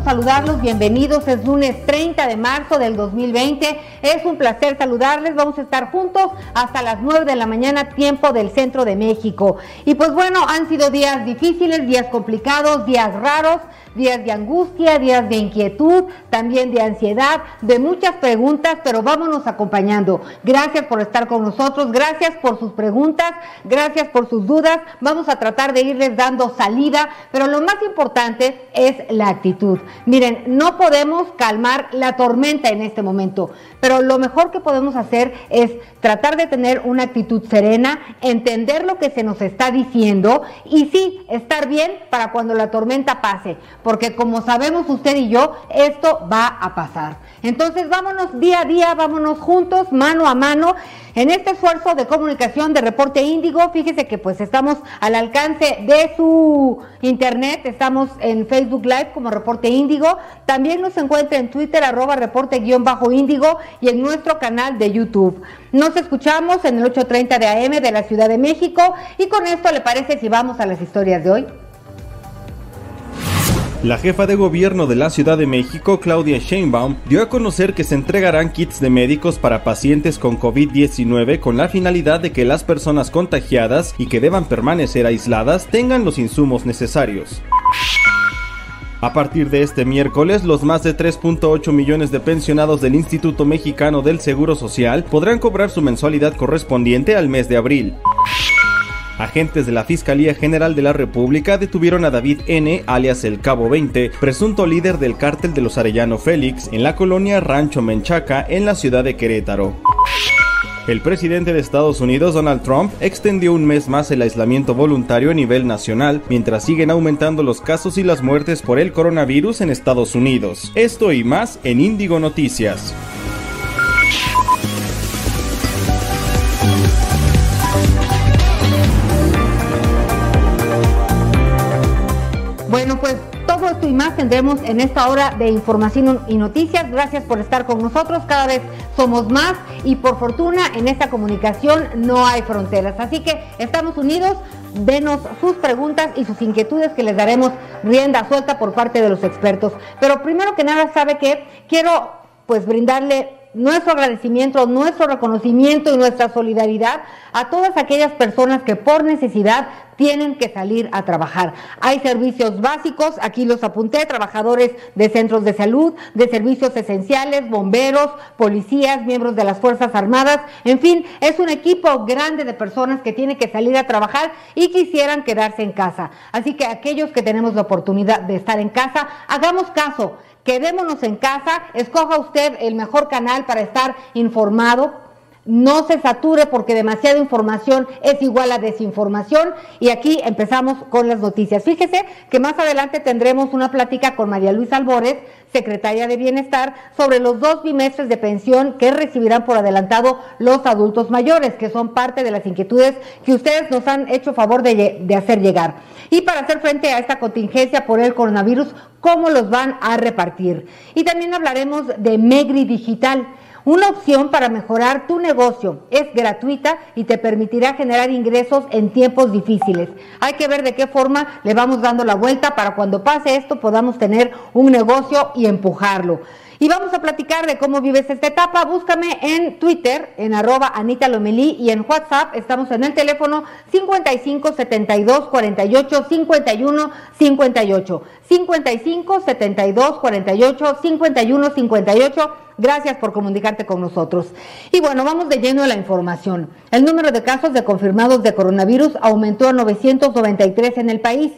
Saludarlos, bienvenidos, es lunes 30 de marzo del 2020, es un placer saludarles, vamos a estar juntos hasta las 9 de la mañana, tiempo del centro de México. Y pues bueno, han sido días difíciles, días complicados, días raros, días de angustia, días de inquietud, también de ansiedad, de muchas preguntas, pero vámonos acompañando. Gracias por estar con nosotros, gracias por sus preguntas, gracias por sus dudas. Vamos a tratar de irles dando salida, pero lo más importante es la actitud. Miren, no podemos calmar la tormenta en este momento, pero lo mejor que podemos hacer es tratar de tener una actitud serena, entender lo que se nos está diciendo y sí, estar bien para cuando la tormenta pase porque como sabemos usted y yo, esto va a pasar. Entonces vámonos día a día, vámonos juntos, mano a mano, en este esfuerzo de comunicación de Reporte Índigo. Fíjese que pues estamos al alcance de su internet, estamos en Facebook Live como Reporte Índigo, también nos encuentra en Twitter arroba reporte-índigo y en nuestro canal de YouTube. Nos escuchamos en el 8.30 de AM de la Ciudad de México y con esto le parece si vamos a las historias de hoy. La jefa de gobierno de la Ciudad de México, Claudia Sheinbaum, dio a conocer que se entregarán kits de médicos para pacientes con COVID-19 con la finalidad de que las personas contagiadas y que deban permanecer aisladas tengan los insumos necesarios. A partir de este miércoles, los más de 3.8 millones de pensionados del Instituto Mexicano del Seguro Social podrán cobrar su mensualidad correspondiente al mes de abril. Agentes de la Fiscalía General de la República detuvieron a David N., alias el Cabo 20, presunto líder del cártel de los Arellano Félix, en la colonia Rancho Menchaca, en la ciudad de Querétaro. El presidente de Estados Unidos, Donald Trump, extendió un mes más el aislamiento voluntario a nivel nacional, mientras siguen aumentando los casos y las muertes por el coronavirus en Estados Unidos. Esto y más en Índigo Noticias. Bueno, pues todo esto y más tendremos en esta hora de información y noticias. Gracias por estar con nosotros. Cada vez somos más y por fortuna en esta comunicación no hay fronteras. Así que estamos unidos. Denos sus preguntas y sus inquietudes que les daremos rienda suelta por parte de los expertos. Pero primero que nada, sabe que quiero pues brindarle nuestro agradecimiento, nuestro reconocimiento y nuestra solidaridad a todas aquellas personas que por necesidad tienen que salir a trabajar. Hay servicios básicos, aquí los apunté, trabajadores de centros de salud, de servicios esenciales, bomberos, policías, miembros de las Fuerzas Armadas, en fin, es un equipo grande de personas que tienen que salir a trabajar y quisieran quedarse en casa. Así que aquellos que tenemos la oportunidad de estar en casa, hagamos caso. Quedémonos en casa, escoja usted el mejor canal para estar informado, no se sature porque demasiada información es igual a desinformación y aquí empezamos con las noticias. Fíjese que más adelante tendremos una plática con María Luisa Albores, secretaria de Bienestar, sobre los dos bimestres de pensión que recibirán por adelantado los adultos mayores, que son parte de las inquietudes que ustedes nos han hecho favor de, de hacer llegar. Y para hacer frente a esta contingencia por el coronavirus, ¿cómo los van a repartir? Y también hablaremos de Megri Digital una opción para mejorar tu negocio es gratuita y te permitirá generar ingresos en tiempos difíciles. Hay que ver de qué forma le vamos dando la vuelta para cuando pase esto podamos tener un negocio y empujarlo. Y vamos a platicar de cómo vives esta etapa. Búscame en Twitter, en arroba Anita Lomelí y en WhatsApp. Estamos en el teléfono 55 72 48 51 58. 55 72 48 51 58. Gracias por comunicarte con nosotros. Y bueno, vamos de lleno a la información. El número de casos de confirmados de coronavirus aumentó a 993 en el país.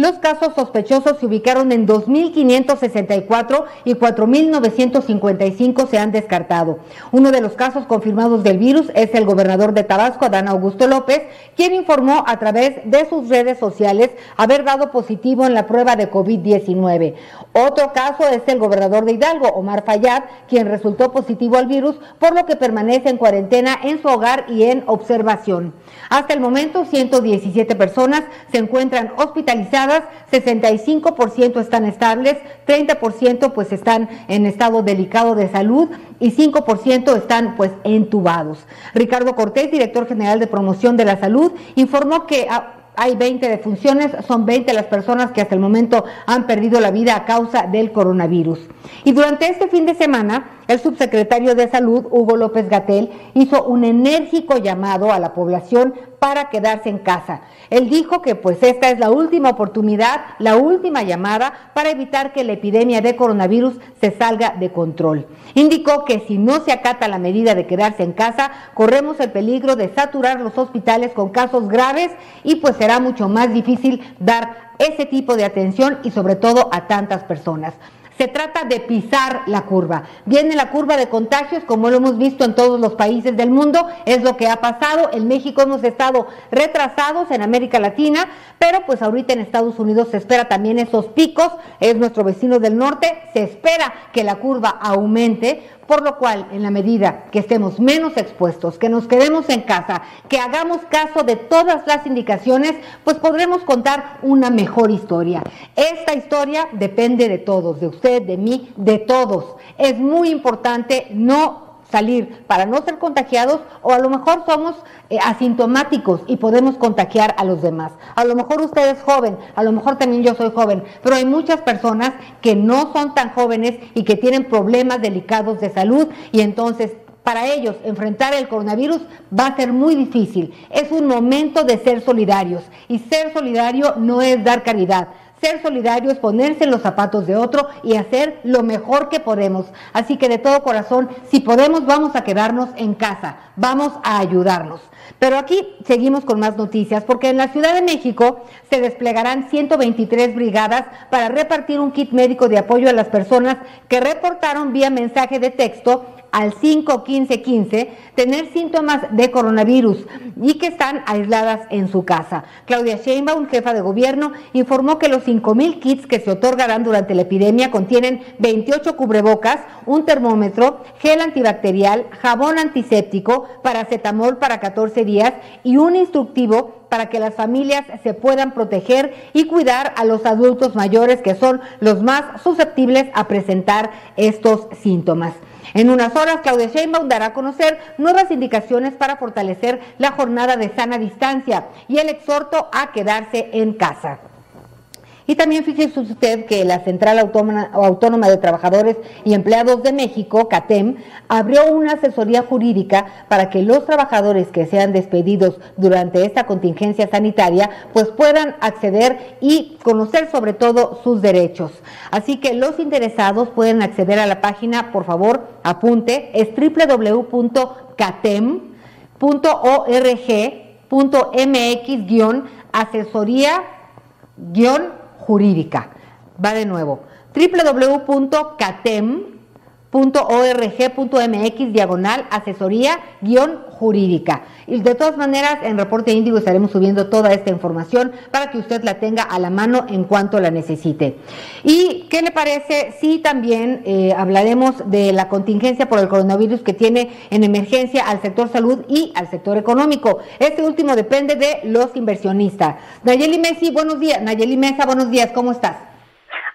Los casos sospechosos se ubicaron en 2.564 y 4.955 se han descartado. Uno de los casos confirmados del virus es el gobernador de Tabasco, Adán Augusto López, quien informó a través de sus redes sociales haber dado positivo en la prueba de COVID-19. Otro caso es el gobernador de Hidalgo, Omar Fayad, quien resultó positivo al virus, por lo que permanece en cuarentena en su hogar y en observación. Hasta el momento, 117 personas se encuentran hospitalizadas, 65% están estables, 30% pues están en estado delicado de salud y 5% están pues entubados. Ricardo Cortés, director general de promoción de la salud, informó que hay 20 defunciones, son 20 las personas que hasta el momento han perdido la vida a causa del coronavirus. Y durante este fin de semana, el subsecretario de Salud, Hugo López Gatel, hizo un enérgico llamado a la población para quedarse en casa. Él dijo que pues esta es la última oportunidad, la última llamada para evitar que la epidemia de coronavirus se salga de control. Indicó que si no se acata la medida de quedarse en casa, corremos el peligro de saturar los hospitales con casos graves y pues será mucho más difícil dar ese tipo de atención y sobre todo a tantas personas. Se trata de pisar la curva. Viene la curva de contagios, como lo hemos visto en todos los países del mundo, es lo que ha pasado. En México hemos estado retrasados, en América Latina, pero pues ahorita en Estados Unidos se espera también esos picos, es nuestro vecino del norte, se espera que la curva aumente por lo cual, en la medida que estemos menos expuestos, que nos quedemos en casa, que hagamos caso de todas las indicaciones, pues podremos contar una mejor historia. Esta historia depende de todos, de usted, de mí, de todos. Es muy importante no salir para no ser contagiados o a lo mejor somos eh, asintomáticos y podemos contagiar a los demás. A lo mejor usted es joven, a lo mejor también yo soy joven, pero hay muchas personas que no son tan jóvenes y que tienen problemas delicados de salud y entonces para ellos enfrentar el coronavirus va a ser muy difícil. Es un momento de ser solidarios y ser solidario no es dar caridad. Ser solidario es ponerse en los zapatos de otro y hacer lo mejor que podemos. Así que de todo corazón, si podemos, vamos a quedarnos en casa, vamos a ayudarnos. Pero aquí seguimos con más noticias, porque en la Ciudad de México se desplegarán 123 brigadas para repartir un kit médico de apoyo a las personas que reportaron vía mensaje de texto al 51515 tener síntomas de coronavirus y que están aisladas en su casa. Claudia Sheinbaum, jefa de gobierno, informó que los 5.000 kits que se otorgarán durante la epidemia contienen 28 cubrebocas, un termómetro, gel antibacterial, jabón antiséptico, paracetamol para 14 días y un instructivo para que las familias se puedan proteger y cuidar a los adultos mayores que son los más susceptibles a presentar estos síntomas. En unas horas, Claudia Sheinbaum dará a conocer nuevas indicaciones para fortalecer la jornada de sana distancia y el exhorto a quedarse en casa. Y también fíjese usted que la Central Autónoma, de Trabajadores y Empleados de México, CATEM, abrió una asesoría jurídica para que los trabajadores que sean despedidos durante esta contingencia sanitaria pues puedan acceder y conocer sobre todo sus derechos. Así que los interesados pueden acceder a la página, por favor, apunte, es www.catem.org.mx-asesoría- jurídica. Va de nuevo. www.catem.org.mx diagonal asesoría guion jurídica. Y de todas maneras, en Reporte Índigo estaremos subiendo toda esta información para que usted la tenga a la mano en cuanto la necesite. ¿Y qué le parece si también eh, hablaremos de la contingencia por el coronavirus que tiene en emergencia al sector salud y al sector económico? Este último depende de los inversionistas. Nayeli Messi, buenos días. Nayeli Mesa, buenos días. ¿Cómo estás?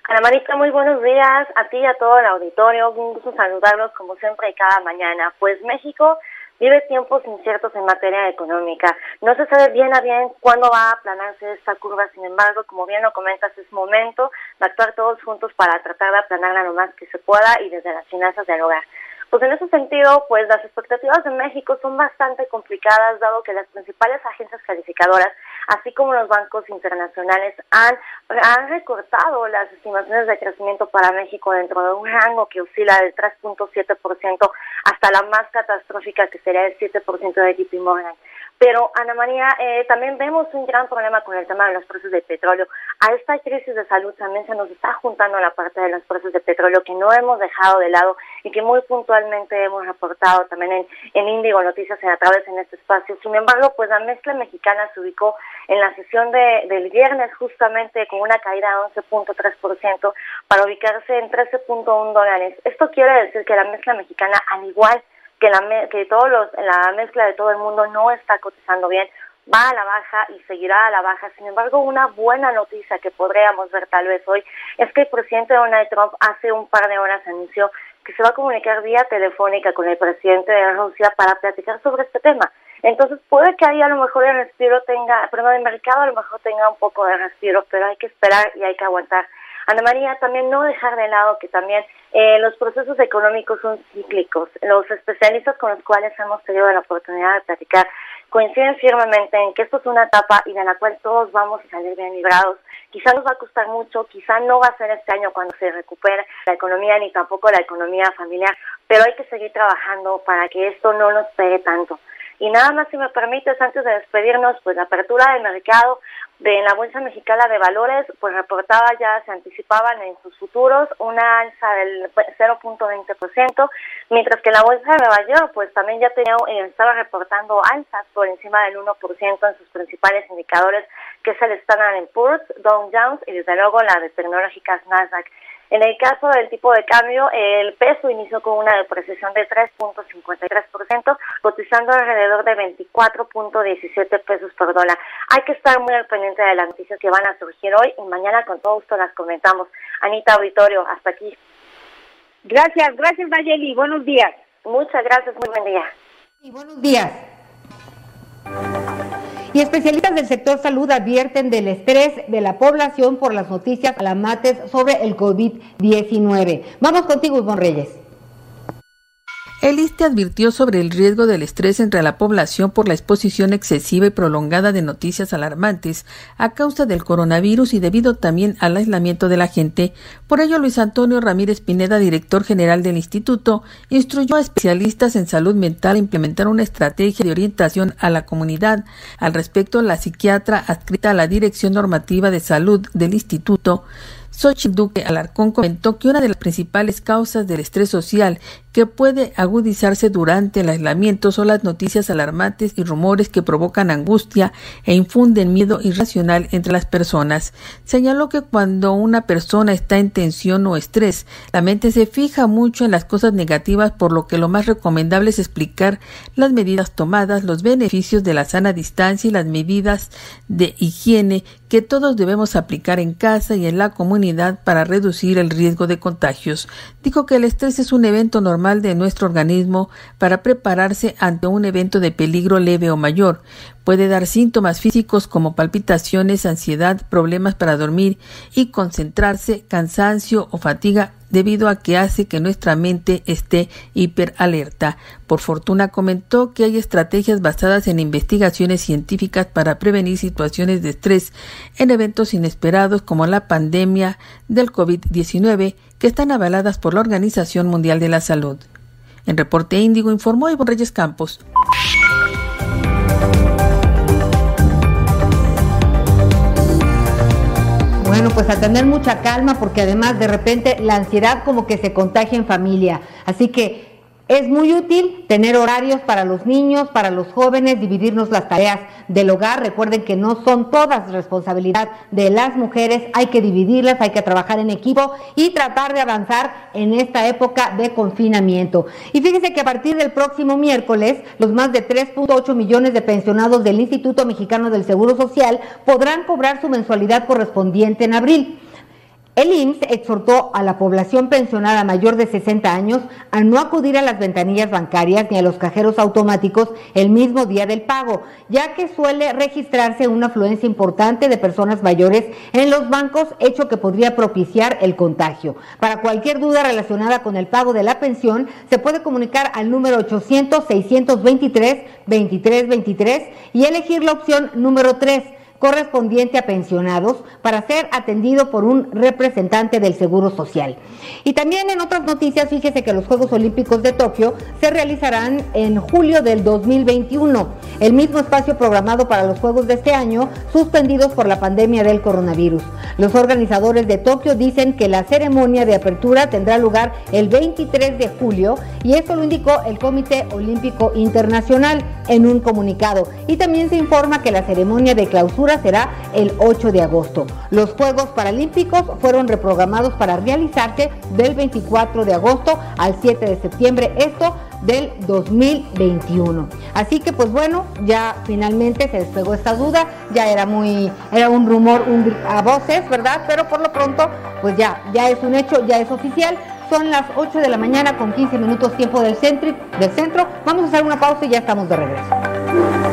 Ana Marita, muy buenos días a ti y a todo el auditorio. Un gusto saludarlos como siempre y cada mañana. Pues México vive tiempos inciertos en materia económica. No se sabe bien a bien cuándo va a aplanarse esta curva, sin embargo, como bien lo comentas, es momento de actuar todos juntos para tratar de aplanarla lo más que se pueda y desde las finanzas del hogar. Pues en ese sentido, pues las expectativas de México son bastante complicadas, dado que las principales agencias calificadoras, así como los bancos internacionales, han, han recortado las estimaciones de crecimiento para México dentro de un rango que oscila del 3.7% hasta la más catastrófica que sería el 7% de JP Morgan. Pero, Ana María, eh, también vemos un gran problema con el tema de los precios de petróleo. A esta crisis de salud también se nos está juntando la parte de los precios de petróleo que no hemos dejado de lado y que muy puntualmente hemos reportado también en, en Índigo Noticias a través en este espacio. Sin embargo, pues la mezcla mexicana se ubicó en la sesión de, del viernes justamente con una caída de 11.3% para ubicarse en 13.1 dólares. Esto quiere decir que la mezcla mexicana, al igual la, que todos los, la mezcla de todo el mundo no está cotizando bien, va a la baja y seguirá a la baja. Sin embargo, una buena noticia que podríamos ver tal vez hoy es que el presidente Donald Trump hace un par de horas anunció que se va a comunicar vía telefónica con el presidente de Rusia para platicar sobre este tema. Entonces puede que ahí a lo mejor el respiro tenga, perdón, el mercado a lo mejor tenga un poco de respiro, pero hay que esperar y hay que aguantar. Ana María, también no dejar de lado que también eh, los procesos económicos son cíclicos. Los especialistas con los cuales hemos tenido la oportunidad de platicar coinciden firmemente en que esto es una etapa y de la cual todos vamos a salir bien librados. Quizá nos va a costar mucho, quizá no va a ser este año cuando se recupere la economía ni tampoco la economía familiar, pero hay que seguir trabajando para que esto no nos pegue tanto. Y nada más, si me permites, antes de despedirnos, pues la apertura del mercado de la Bolsa Mexicana de Valores, pues reportaba ya, se anticipaban en sus futuros una alza del 0.20%, mientras que la Bolsa de Nueva York, pues también ya tenía, eh, estaba reportando alzas por encima del 1% en sus principales indicadores, que es el Standard Poor's, Dow Jones y desde luego la de tecnológicas Nasdaq. En el caso del tipo de cambio, el peso inició con una depreciación de 3.53%, cotizando alrededor de 24.17 pesos por dólar. Hay que estar muy al pendiente de las noticias que van a surgir hoy y mañana con todo gusto las comentamos. Anita Auditorio, hasta aquí. Gracias, gracias Nayeli, buenos días. Muchas gracias, muy buen día. Y buenos días. Y especialistas del sector salud advierten del estrés de la población por las noticias alarmantes sobre el COVID-19. Vamos contigo, Ivonne Reyes. El ISTE advirtió sobre el riesgo del estrés entre la población por la exposición excesiva y prolongada de noticias alarmantes a causa del coronavirus y debido también al aislamiento de la gente. Por ello, Luis Antonio Ramírez Pineda, director general del instituto, instruyó a especialistas en salud mental a implementar una estrategia de orientación a la comunidad. Al respecto, la psiquiatra adscrita a la Dirección Normativa de Salud del instituto Xochitl Alarcón comentó que una de las principales causas del estrés social que puede agudizarse durante el aislamiento son las noticias alarmantes y rumores que provocan angustia e infunden miedo irracional entre las personas. Señaló que cuando una persona está en tensión o estrés, la mente se fija mucho en las cosas negativas, por lo que lo más recomendable es explicar las medidas tomadas, los beneficios de la sana distancia y las medidas de higiene que todos debemos aplicar en casa y en la comunidad para reducir el riesgo de contagios. Dijo que el estrés es un evento normal de nuestro organismo para prepararse ante un evento de peligro leve o mayor. Puede dar síntomas físicos como palpitaciones, ansiedad, problemas para dormir y concentrarse, cansancio o fatiga debido a que hace que nuestra mente esté hiperalerta. Por fortuna comentó que hay estrategias basadas en investigaciones científicas para prevenir situaciones de estrés en eventos inesperados como la pandemia del COVID-19 que están avaladas por la Organización Mundial de la Salud. En Reporte Índigo informó Ivonne Reyes Campos. Bueno, pues a tener mucha calma porque además de repente la ansiedad como que se contagia en familia. Así que es muy útil tener horarios para los niños, para los jóvenes, dividirnos las tareas del hogar. Recuerden que no son todas responsabilidad de las mujeres, hay que dividirlas, hay que trabajar en equipo y tratar de avanzar en esta época de confinamiento. Y fíjense que a partir del próximo miércoles, los más de 3.8 millones de pensionados del Instituto Mexicano del Seguro Social podrán cobrar su mensualidad correspondiente en abril. El IMSS exhortó a la población pensionada mayor de 60 años a no acudir a las ventanillas bancarias ni a los cajeros automáticos el mismo día del pago, ya que suele registrarse una afluencia importante de personas mayores en los bancos, hecho que podría propiciar el contagio. Para cualquier duda relacionada con el pago de la pensión, se puede comunicar al número 800-623-2323 y elegir la opción número 3 correspondiente a pensionados para ser atendido por un representante del Seguro Social. Y también en otras noticias, fíjese que los Juegos Olímpicos de Tokio se realizarán en julio del 2021, el mismo espacio programado para los Juegos de este año, suspendidos por la pandemia del coronavirus. Los organizadores de Tokio dicen que la ceremonia de apertura tendrá lugar el 23 de julio y esto lo indicó el Comité Olímpico Internacional en un comunicado. Y también se informa que la ceremonia de clausura será el 8 de agosto. Los Juegos Paralímpicos fueron reprogramados para realizarse del 24 de agosto al 7 de septiembre, esto del 2021. Así que pues bueno, ya finalmente se despegó esta duda, ya era muy, era un rumor un, a voces, ¿verdad? Pero por lo pronto, pues ya, ya es un hecho, ya es oficial. Son las 8 de la mañana con 15 minutos tiempo del centro, del centro. Vamos a hacer una pausa y ya estamos de regreso.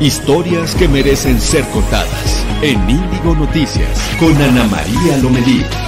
Historias que merecen ser contadas en Índigo Noticias con Ana María Lomelí.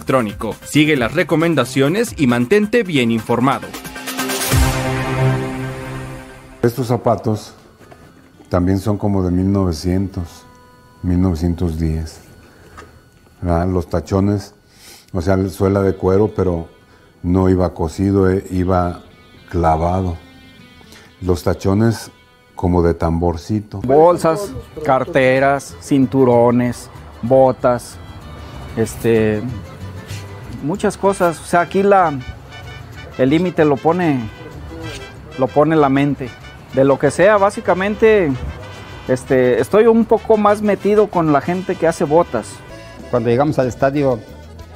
electrónico. Sigue las recomendaciones y mantente bien informado. Estos zapatos también son como de 1900, 1910. Los tachones, o sea, suela de cuero, pero no iba cosido, eh, iba clavado. Los tachones como de tamborcito. Bolsas, carteras, cinturones, botas, este, muchas cosas. O sea, aquí la, el límite lo pone, lo pone la mente. De lo que sea, básicamente, este, estoy un poco más metido con la gente que hace botas. Cuando llegamos al estadio,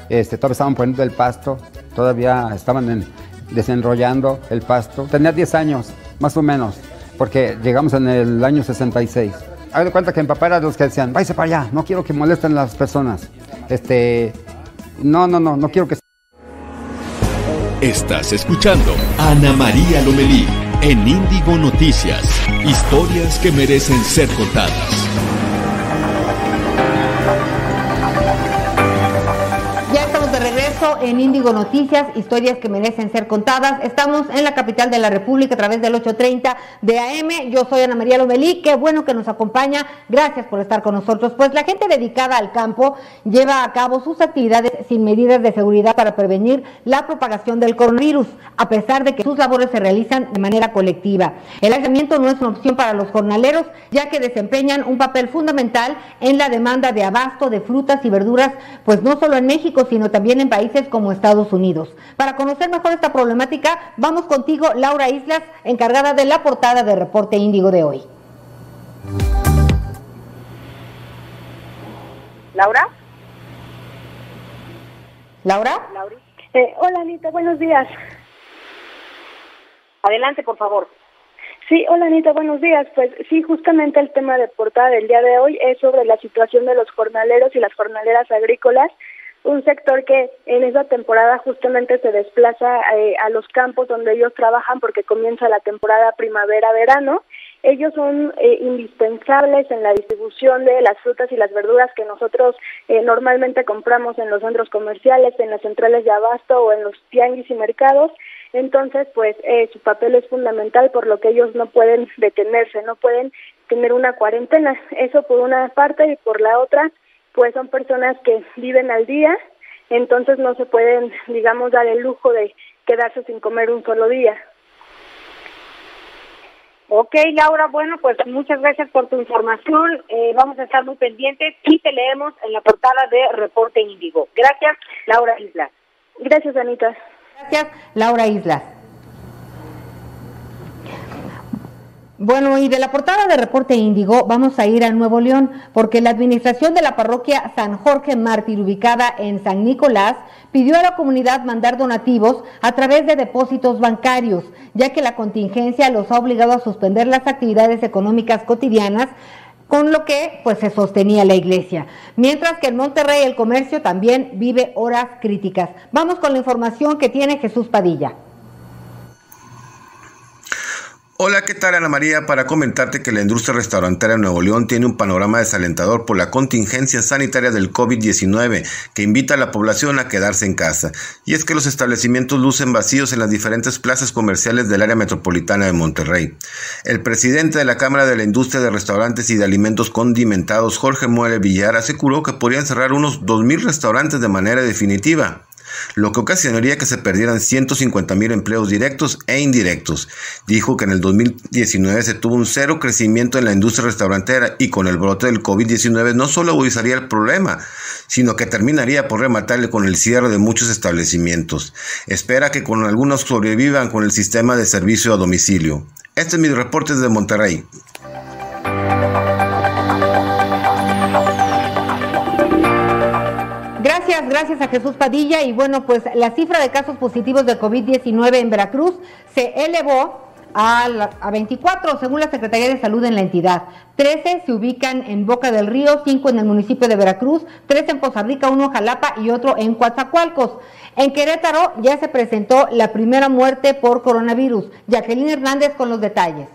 este, todavía estaban poniendo el pasto, todavía estaban desenrollando el pasto. Tenía 10 años, más o menos, porque llegamos en el año 66. Hago de cuenta que mi papá era los que decían, váyase para allá, no quiero que molesten las personas. Este, no, no, no, no quiero que... Estás escuchando Ana María Lomelí en Índigo Noticias. Historias que merecen ser contadas. En Índigo Noticias, historias que merecen ser contadas. Estamos en la capital de la República a través del 830 de AM. Yo soy Ana María Lomelí, qué bueno que nos acompaña. Gracias por estar con nosotros. Pues la gente dedicada al campo lleva a cabo sus actividades sin medidas de seguridad para prevenir la propagación del coronavirus, a pesar de que sus labores se realizan de manera colectiva. El aislamiento no es una opción para los jornaleros, ya que desempeñan un papel fundamental en la demanda de abasto de frutas y verduras, pues no solo en México, sino también en países como Estados Unidos. Para conocer mejor esta problemática, vamos contigo, Laura Islas, encargada de la portada de Reporte Índigo de hoy. Laura. Laura. Eh, hola Anita, buenos días. Adelante, por favor. Sí, hola Anita, buenos días. Pues sí, justamente el tema de portada del día de hoy es sobre la situación de los jornaleros y las jornaleras agrícolas un sector que en esa temporada justamente se desplaza eh, a los campos donde ellos trabajan porque comienza la temporada primavera-verano. Ellos son eh, indispensables en la distribución de las frutas y las verduras que nosotros eh, normalmente compramos en los centros comerciales, en las centrales de abasto o en los tianguis y mercados. Entonces, pues su papel es fundamental por lo que ellos no pueden detenerse, no pueden tener una cuarentena. Eso por una parte y por la otra, pues son personas que viven al día, entonces no se pueden, digamos, dar el lujo de quedarse sin comer un solo día. Ok, Laura, bueno, pues muchas gracias por tu información. Eh, vamos a estar muy pendientes y te leemos en la portada de Reporte Índigo. Gracias, Laura Islas. Gracias, Anita. Gracias, Laura Islas. Bueno, y de la portada de Reporte Índigo vamos a ir a Nuevo León, porque la administración de la parroquia San Jorge Mártir, ubicada en San Nicolás, pidió a la comunidad mandar donativos a través de depósitos bancarios, ya que la contingencia los ha obligado a suspender las actividades económicas cotidianas con lo que pues se sostenía la iglesia. Mientras que en Monterrey el comercio también vive horas críticas. Vamos con la información que tiene Jesús Padilla. Hola, ¿qué tal Ana María? Para comentarte que la industria restaurantera en Nuevo León tiene un panorama desalentador por la contingencia sanitaria del COVID-19 que invita a la población a quedarse en casa. Y es que los establecimientos lucen vacíos en las diferentes plazas comerciales del área metropolitana de Monterrey. El presidente de la Cámara de la Industria de Restaurantes y de Alimentos Condimentados, Jorge Muele Villar, aseguró que podrían cerrar unos 2.000 restaurantes de manera definitiva lo que ocasionaría que se perdieran 150 mil empleos directos e indirectos. Dijo que en el 2019 se tuvo un cero crecimiento en la industria restaurantera y con el brote del COVID-19 no solo agudizaría el problema, sino que terminaría por rematarle con el cierre de muchos establecimientos. Espera que con algunos sobrevivan con el sistema de servicio a domicilio. Este es mi reporte desde Monterrey. Gracias a Jesús Padilla. Y bueno, pues la cifra de casos positivos de COVID-19 en Veracruz se elevó a, a, 24, según la Secretaría de Salud en la entidad. 13 se ubican en Boca del Río, 5 en el municipio de Veracruz, 3 en Poza Rica, 1 en Jalapa y otro en Coatzacoalcos. En Querétaro ya se presentó la primera muerte por coronavirus. Jacqueline Hernández con los detalles.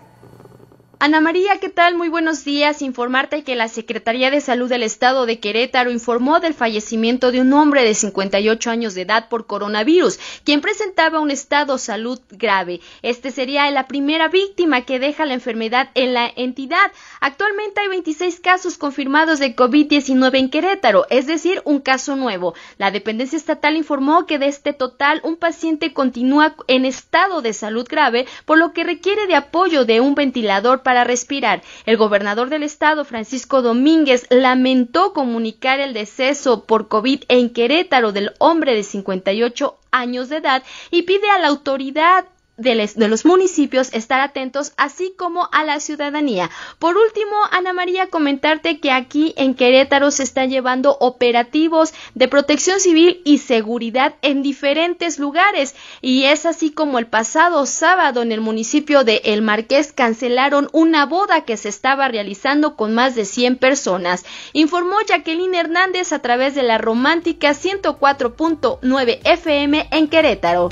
Ana María, ¿qué tal? Muy buenos días. Informarte que la Secretaría de Salud del Estado de Querétaro informó del fallecimiento de un hombre de 58 años de edad por coronavirus, quien presentaba un estado de salud grave. Este sería la primera víctima que deja la enfermedad en la entidad. Actualmente hay 26 casos confirmados de COVID-19 en Querétaro, es decir, un caso nuevo. La dependencia estatal informó que de este total un paciente continúa en estado de salud grave, por lo que requiere de apoyo de un ventilador para para respirar. El gobernador del estado, Francisco Domínguez, lamentó comunicar el deceso por COVID en Querétaro del hombre de 58 años de edad y pide a la autoridad de, los municipios estar atentos, así como a la ciudadanía. Por último, Ana María, comentarte que aquí en Querétaro se están llevando operativos de protección civil y seguridad en diferentes lugares. Y es así como el pasado sábado en el municipio de El Marqués cancelaron una boda que se estaba realizando con más de 100 personas. Informó Jacqueline Hernández a través de la romántica 104.9 FM en Querétaro.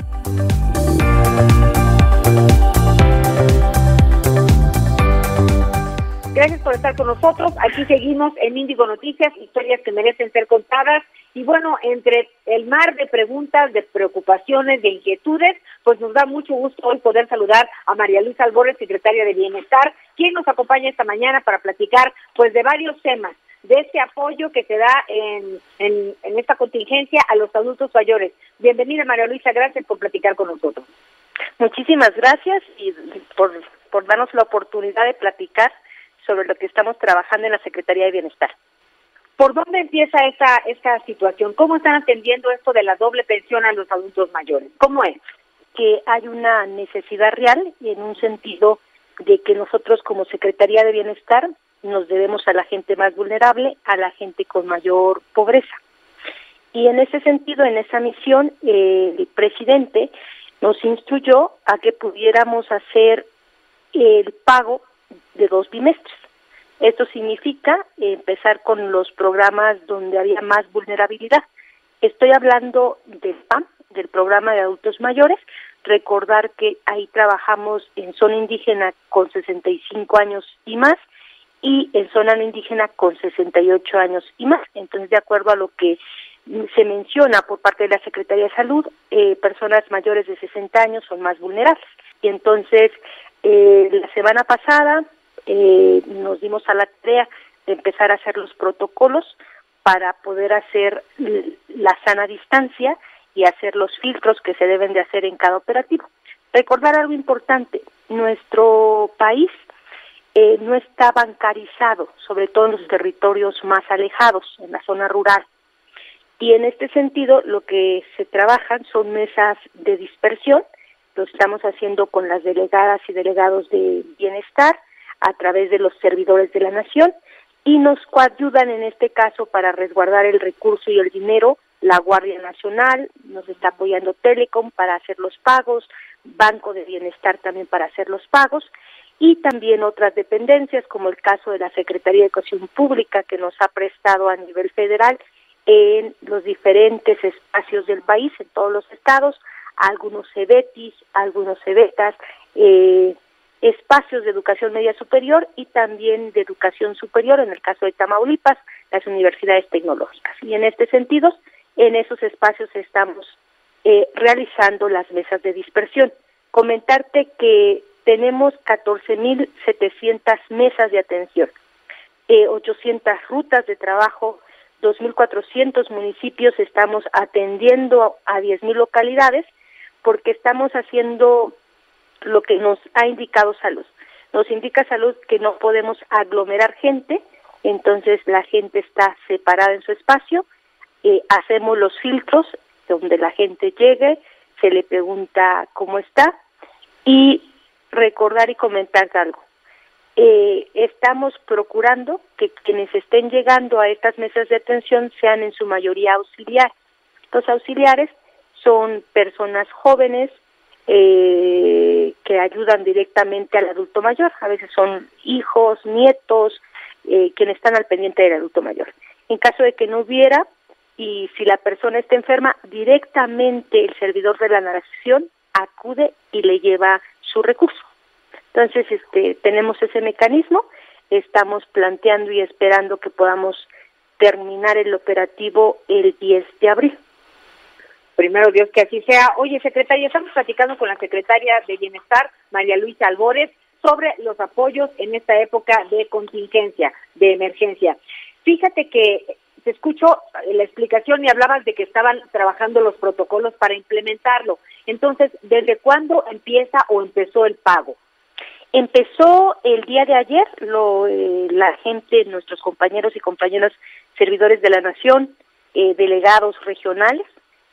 Gracias por estar con nosotros. Aquí seguimos en Índigo Noticias, historias que merecen ser contadas. Y bueno, entre el mar de preguntas, de preocupaciones, de inquietudes, pues nos da mucho gusto hoy poder saludar a María Luisa Albores, secretaria de Bienestar, quien nos acompaña esta mañana para platicar pues de varios temas de este apoyo que se da en, en, esta contingencia a los adultos mayores. Bienvenida María Luisa, gracias por platicar con nosotros. Muchísimas gracias y por, por darnos la oportunidad de platicar sobre lo que estamos trabajando en la Secretaría de Bienestar. ¿Por dónde empieza esta, esta situación? ¿Cómo están atendiendo esto de la doble pensión a los adultos mayores? ¿Cómo es? Que hay una necesidad real y en un sentido de que nosotros como Secretaría de Bienestar nos debemos a la gente más vulnerable, a la gente con mayor pobreza. Y en ese sentido, en esa misión, el presidente nos instruyó a que pudiéramos hacer el pago de dos bimestres. Esto significa empezar con los programas donde había más vulnerabilidad. Estoy hablando del PAM, del programa de adultos mayores. Recordar que ahí trabajamos en zona indígena con 65 años y más y en zona no indígena con 68 años y más. Entonces, de acuerdo a lo que se menciona por parte de la Secretaría de Salud, eh, personas mayores de 60 años son más vulnerables. Y entonces, eh, la semana pasada eh, nos dimos a la tarea de empezar a hacer los protocolos para poder hacer la sana distancia y hacer los filtros que se deben de hacer en cada operativo. Recordar algo importante, nuestro país eh, no está bancarizado, sobre todo en los territorios más alejados, en la zona rural. Y en este sentido, lo que se trabajan son mesas de dispersión lo estamos haciendo con las delegadas y delegados de bienestar a través de los servidores de la nación y nos coayudan en este caso para resguardar el recurso y el dinero. La Guardia Nacional, nos está apoyando Telecom para hacer los pagos, Banco de Bienestar también para hacer los pagos y también otras dependencias como el caso de la Secretaría de Educación Pública que nos ha prestado a nivel federal en los diferentes espacios del país, en todos los estados, algunos CEBETIS, algunos CEBETAS, eh, espacios de educación media superior y también de educación superior, en el caso de Tamaulipas, las universidades tecnológicas. Y en este sentido, en esos espacios estamos eh, realizando las mesas de dispersión. Comentarte que tenemos 14.700 mesas de atención, eh, 800 rutas de trabajo, 2.400 municipios estamos atendiendo a 10.000 localidades porque estamos haciendo lo que nos ha indicado salud. Nos indica salud que no podemos aglomerar gente, entonces la gente está separada en su espacio, eh, hacemos los filtros donde la gente llegue, se le pregunta cómo está y recordar y comentar algo. Eh, estamos procurando que quienes estén llegando a estas mesas de atención sean en su mayoría auxiliares. Los auxiliares son personas jóvenes eh, que ayudan directamente al adulto mayor. A veces son hijos, nietos, eh, quienes están al pendiente del adulto mayor. En caso de que no hubiera, y si la persona está enferma, directamente el servidor de la nación acude y le lleva su recurso. Entonces, este, tenemos ese mecanismo, estamos planteando y esperando que podamos terminar el operativo el 10 de abril. Primero Dios que así sea. Oye, secretaria, estamos platicando con la secretaria de Bienestar, María Luisa Albores, sobre los apoyos en esta época de contingencia, de emergencia. Fíjate que te escucho la explicación y hablabas de que estaban trabajando los protocolos para implementarlo. Entonces, ¿desde cuándo empieza o empezó el pago? Empezó el día de ayer, lo, eh, la gente, nuestros compañeros y compañeras servidores de la Nación, eh, delegados regionales,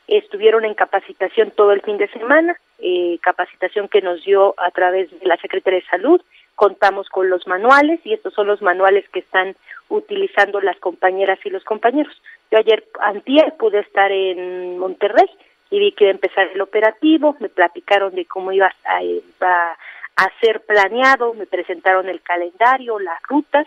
estuvieron en capacitación todo el fin de semana, eh, capacitación que nos dio a través de la Secretaría de Salud, contamos con los manuales y estos son los manuales que están utilizando las compañeras y los compañeros. Yo ayer, antier, pude estar en Monterrey y vi que iba a empezar el operativo, me platicaron de cómo iba a, iba a ser planeado, me presentaron el calendario, las rutas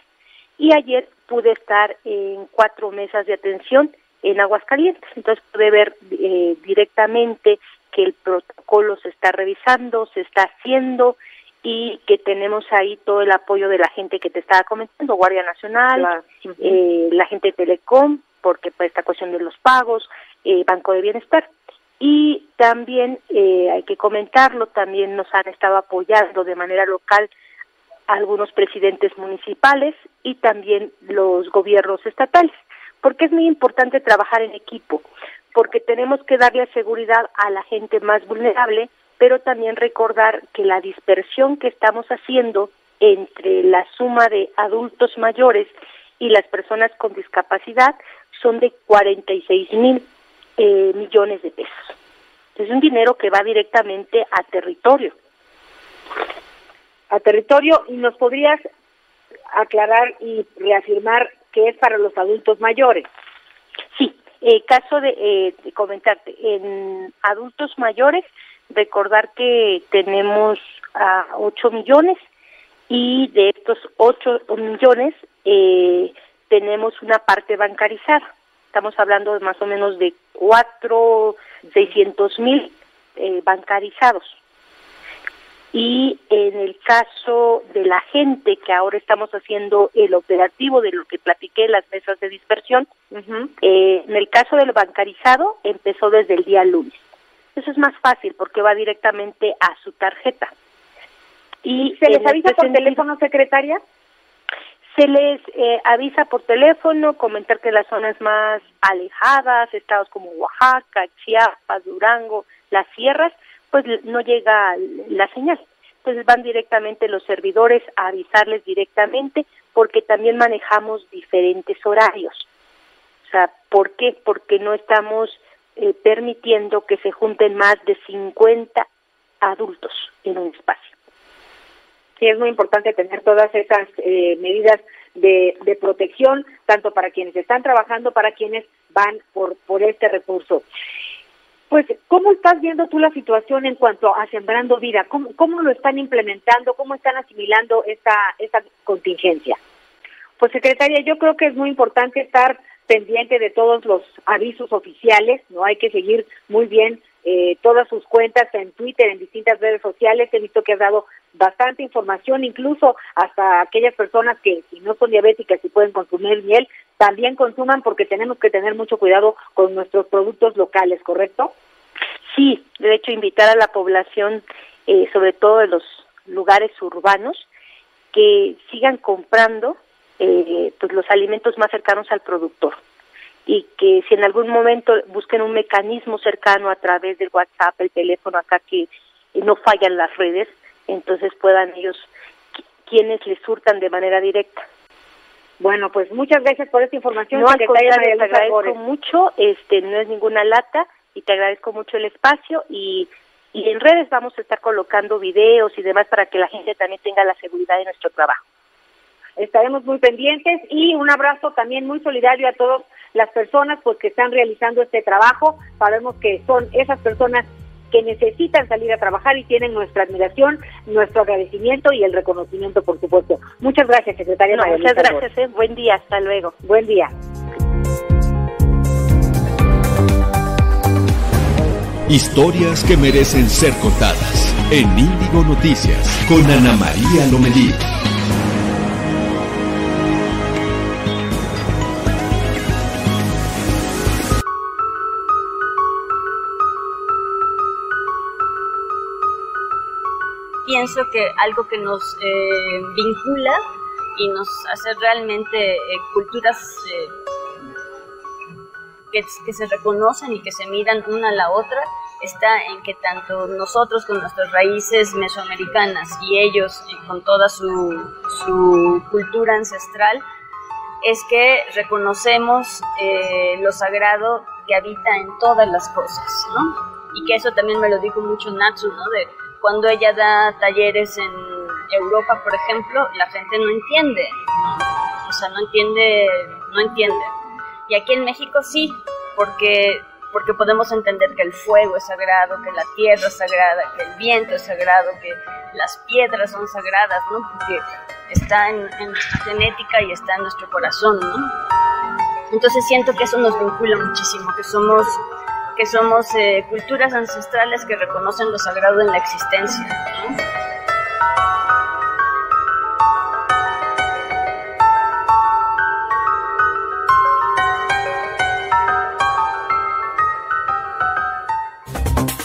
y ayer pude estar en cuatro mesas de atención en Aguascalientes. Entonces pude ver eh, directamente que el protocolo se está revisando, se está haciendo y que tenemos ahí todo el apoyo de la gente que te estaba comentando, Guardia Nacional, eh, la gente de Telecom, porque por esta cuestión de los pagos, eh, Banco de Bienestar. Y también eh, hay que comentarlo, también nos han estado apoyando de manera local algunos presidentes municipales y también los gobiernos estatales porque es muy importante trabajar en equipo, porque tenemos que darle seguridad a la gente más vulnerable, pero también recordar que la dispersión que estamos haciendo entre la suma de adultos mayores y las personas con discapacidad son de 46 mil eh, millones de pesos. Es un dinero que va directamente a territorio. A territorio, y nos podrías aclarar y reafirmar que es para los adultos mayores. Sí, eh, caso de, eh, comentarte, en adultos mayores, recordar que tenemos a 8 millones y de estos 8 millones eh, tenemos una parte bancarizada. Estamos hablando de más o menos de 4, 600 mil eh, bancarizados. Y en el caso de la gente que ahora estamos haciendo el operativo de lo que platiqué las mesas de dispersión, eh, en el caso del bancarizado empezó desde el día lunes. Eso es más fácil porque va directamente a su tarjeta. ¿Y se les avisa este por teléfono, secretaria? Se les eh, avisa por teléfono, comentar que las zonas más alejadas, estados como Oaxaca, Chiapas, Durango, las sierras, pues no llega la señal. Entonces van directamente los servidores a avisarles directamente porque también manejamos diferentes horarios. O sea, ¿por qué? Porque no estamos eh, permitiendo que se junten más de 50 adultos en un espacio. Sí, es muy importante tener todas esas eh, medidas de, de, protección, tanto para quienes están trabajando, para quienes van por, por este recurso. Pues, ¿cómo estás viendo tú la situación en cuanto a Sembrando Vida? ¿Cómo, cómo lo están implementando? ¿Cómo están asimilando esta, esta contingencia? Pues, secretaria, yo creo que es muy importante estar pendiente de todos los avisos oficiales, ¿no? Hay que seguir muy bien eh, todas sus cuentas en Twitter, en distintas redes sociales. He visto que has dado bastante información, incluso hasta aquellas personas que si no son diabéticas y pueden consumir miel, también consuman porque tenemos que tener mucho cuidado con nuestros productos locales, ¿correcto? Sí, de hecho invitar a la población, eh, sobre todo de los lugares urbanos, que sigan comprando eh, pues los alimentos más cercanos al productor y que si en algún momento busquen un mecanismo cercano a través del WhatsApp, el teléfono acá que no fallan las redes, entonces puedan ellos quienes les surtan de manera directa. Bueno, pues muchas gracias por esta información. No, al contrario, te agradezco mucho, este, no es ninguna lata y te agradezco mucho el espacio y, y en redes vamos a estar colocando videos y demás para que la gente también tenga la seguridad de nuestro trabajo. Estaremos muy pendientes y un abrazo también muy solidario a todas las personas pues que están realizando este trabajo. Sabemos que son esas personas que necesitan salir a trabajar y tienen nuestra admiración, nuestro agradecimiento y el reconocimiento, por supuesto. Muchas gracias, secretaria. No, muchas gracias. Eh. Buen día. Hasta luego. Buen día. Historias que merecen ser contadas en Índigo Noticias con Ana María Lomelí. Pienso que algo que nos eh, vincula y nos hace realmente eh, culturas eh, que, que, se reconocen y que se miran una a la otra está en que tanto nosotros con nuestras raíces mesoamericanas y ellos con toda su, su cultura ancestral es que reconocemos lo sagrado que habita en todas las cosas, ¿no? Y que eso también me lo dijo mucho Natsu, ¿no? De cuando ella da talleres en Europa, por ejemplo, la gente no entiende, o sea, no entiende, no entiende. Y aquí en México sí, porque porque podemos entender que el fuego es sagrado, que la tierra es sagrada, que el viento es sagrado, que las piedras son sagradas, ¿no? Porque está en nuestra genética y está en nuestro corazón, ¿no? Entonces siento que eso nos vincula muchísimo, que somos que somos eh, culturas ancestrales que reconocen lo sagrado en la existencia.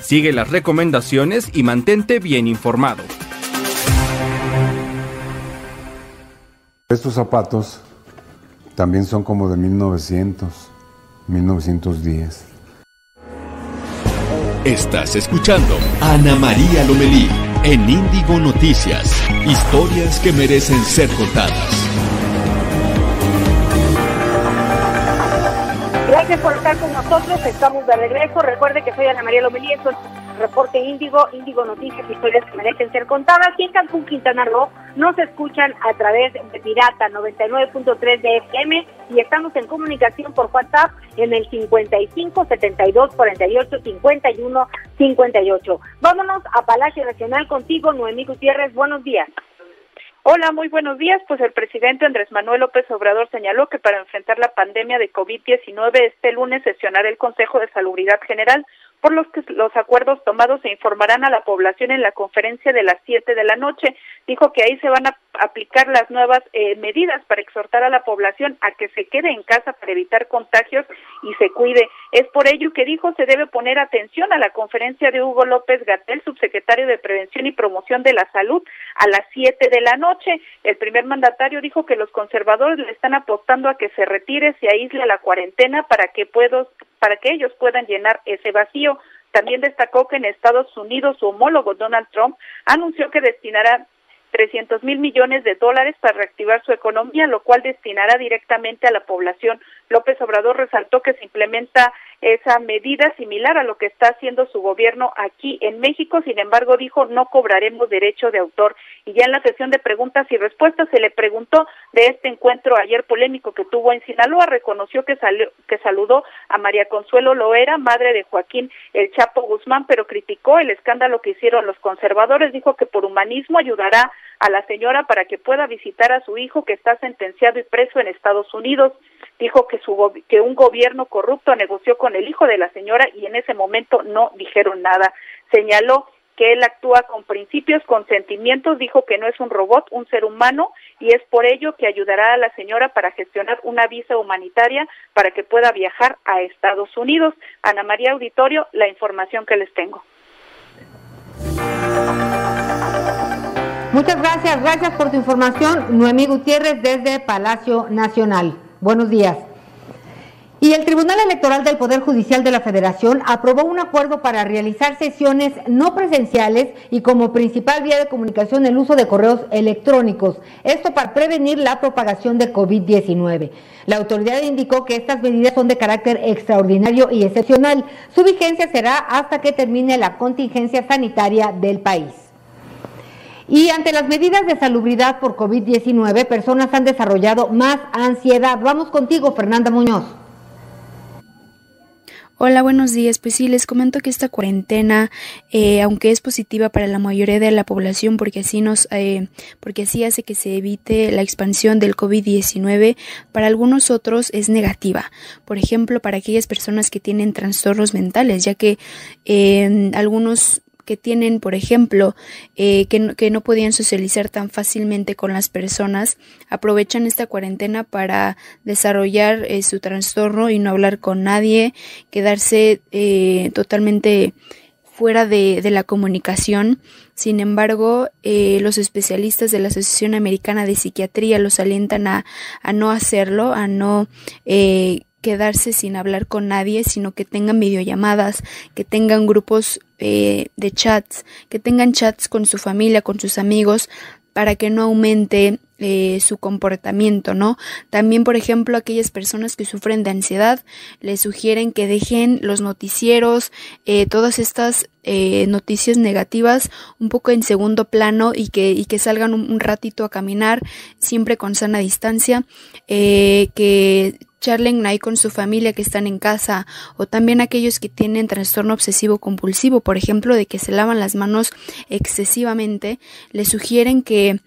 Sigue las recomendaciones y mantente bien informado. Estos zapatos también son como de 1900, 1910. Estás escuchando Ana María Lomelí en Índigo Noticias. Historias que merecen ser contadas. Gracias por estar con nosotros. Estamos de regreso. Recuerde que soy Ana María Lomelí. Esto es Reporte Índigo, Índigo Noticias, historias que merecen ser contadas. Y en Cancún, Quintana Roo, nos escuchan a través de Pirata 99.3 de FM y estamos en comunicación por WhatsApp en el 55 72 48 51 58. Vámonos a Palacio Nacional contigo, Noemí Gutiérrez. Buenos días. Hola, muy buenos días. Pues el presidente Andrés Manuel López Obrador señaló que para enfrentar la pandemia de COVID-19 este lunes sesionará el Consejo de Salubridad General, por los que los acuerdos tomados se informarán a la población en la conferencia de las 7 de la noche. Dijo que ahí se van a, aplicar las nuevas eh, medidas para exhortar a la población a que se quede en casa para evitar contagios y se cuide. Es por ello que dijo se debe poner atención a la conferencia de Hugo López Gatel, subsecretario de Prevención y Promoción de la Salud, a las 7 de la noche. El primer mandatario dijo que los conservadores le están apostando a que se retire, se aísle a la cuarentena para que, puedo, para que ellos puedan llenar ese vacío. También destacó que en Estados Unidos su homólogo Donald Trump anunció que destinará 300 mil millones de dólares para reactivar su economía, lo cual destinará directamente a la población. López Obrador resaltó que se implementa esa medida similar a lo que está haciendo su gobierno aquí en México. Sin embargo, dijo, no cobraremos derecho de autor. Y ya en la sesión de preguntas y respuestas se le preguntó de este encuentro ayer polémico que tuvo en Sinaloa. Reconoció que, salió, que saludó a María Consuelo Loera, madre de Joaquín El Chapo Guzmán, pero criticó el escándalo que hicieron los conservadores. Dijo que por humanismo ayudará a la señora para que pueda visitar a su hijo que está sentenciado y preso en Estados Unidos dijo que, su, que un gobierno corrupto negoció con el hijo de la señora y en ese momento no dijeron nada. Señaló que él actúa con principios, con sentimientos, dijo que no es un robot, un ser humano, y es por ello que ayudará a la señora para gestionar una visa humanitaria para que pueda viajar a Estados Unidos. Ana María Auditorio, la información que les tengo. Muchas gracias, gracias por tu información, Noemí Gutiérrez desde Palacio Nacional. Buenos días. Y el Tribunal Electoral del Poder Judicial de la Federación aprobó un acuerdo para realizar sesiones no presenciales y como principal vía de comunicación el uso de correos electrónicos. Esto para prevenir la propagación de COVID-19. La autoridad indicó que estas medidas son de carácter extraordinario y excepcional. Su vigencia será hasta que termine la contingencia sanitaria del país. Y ante las medidas de salubridad por COVID-19, personas han desarrollado más ansiedad. Vamos contigo, Fernanda Muñoz. Hola, buenos días. Pues sí, les comento que esta cuarentena, eh, aunque es positiva para la mayoría de la población, porque así nos, eh, porque así hace que se evite la expansión del COVID-19, para algunos otros es negativa. Por ejemplo, para aquellas personas que tienen trastornos mentales, ya que eh, algunos que tienen, por ejemplo, eh, que, no, que no podían socializar tan fácilmente con las personas, aprovechan esta cuarentena para desarrollar eh, su trastorno y no hablar con nadie, quedarse eh, totalmente fuera de, de, la comunicación. Sin embargo, los especialistas de la Asociación Americana de Psiquiatría los alientan a, a no hacerlo, a no quedarse sin hablar con nadie, sino que tengan videollamadas, que tengan grupos eh, de chats, que tengan chats con su familia, con sus amigos, para que no aumente eh, su comportamiento, ¿no? También, por ejemplo, aquellas personas que sufren de ansiedad, les sugieren que dejen los noticieros, eh, todas estas eh, noticias negativas un poco en segundo plano y que, y que salgan un, ratito a caminar, siempre con sana distancia, que charlen ahí con su familia que están en casa o también aquellos que tienen trastorno obsesivo compulsivo, por ejemplo, de que se lavan las manos excesivamente, les sugieren que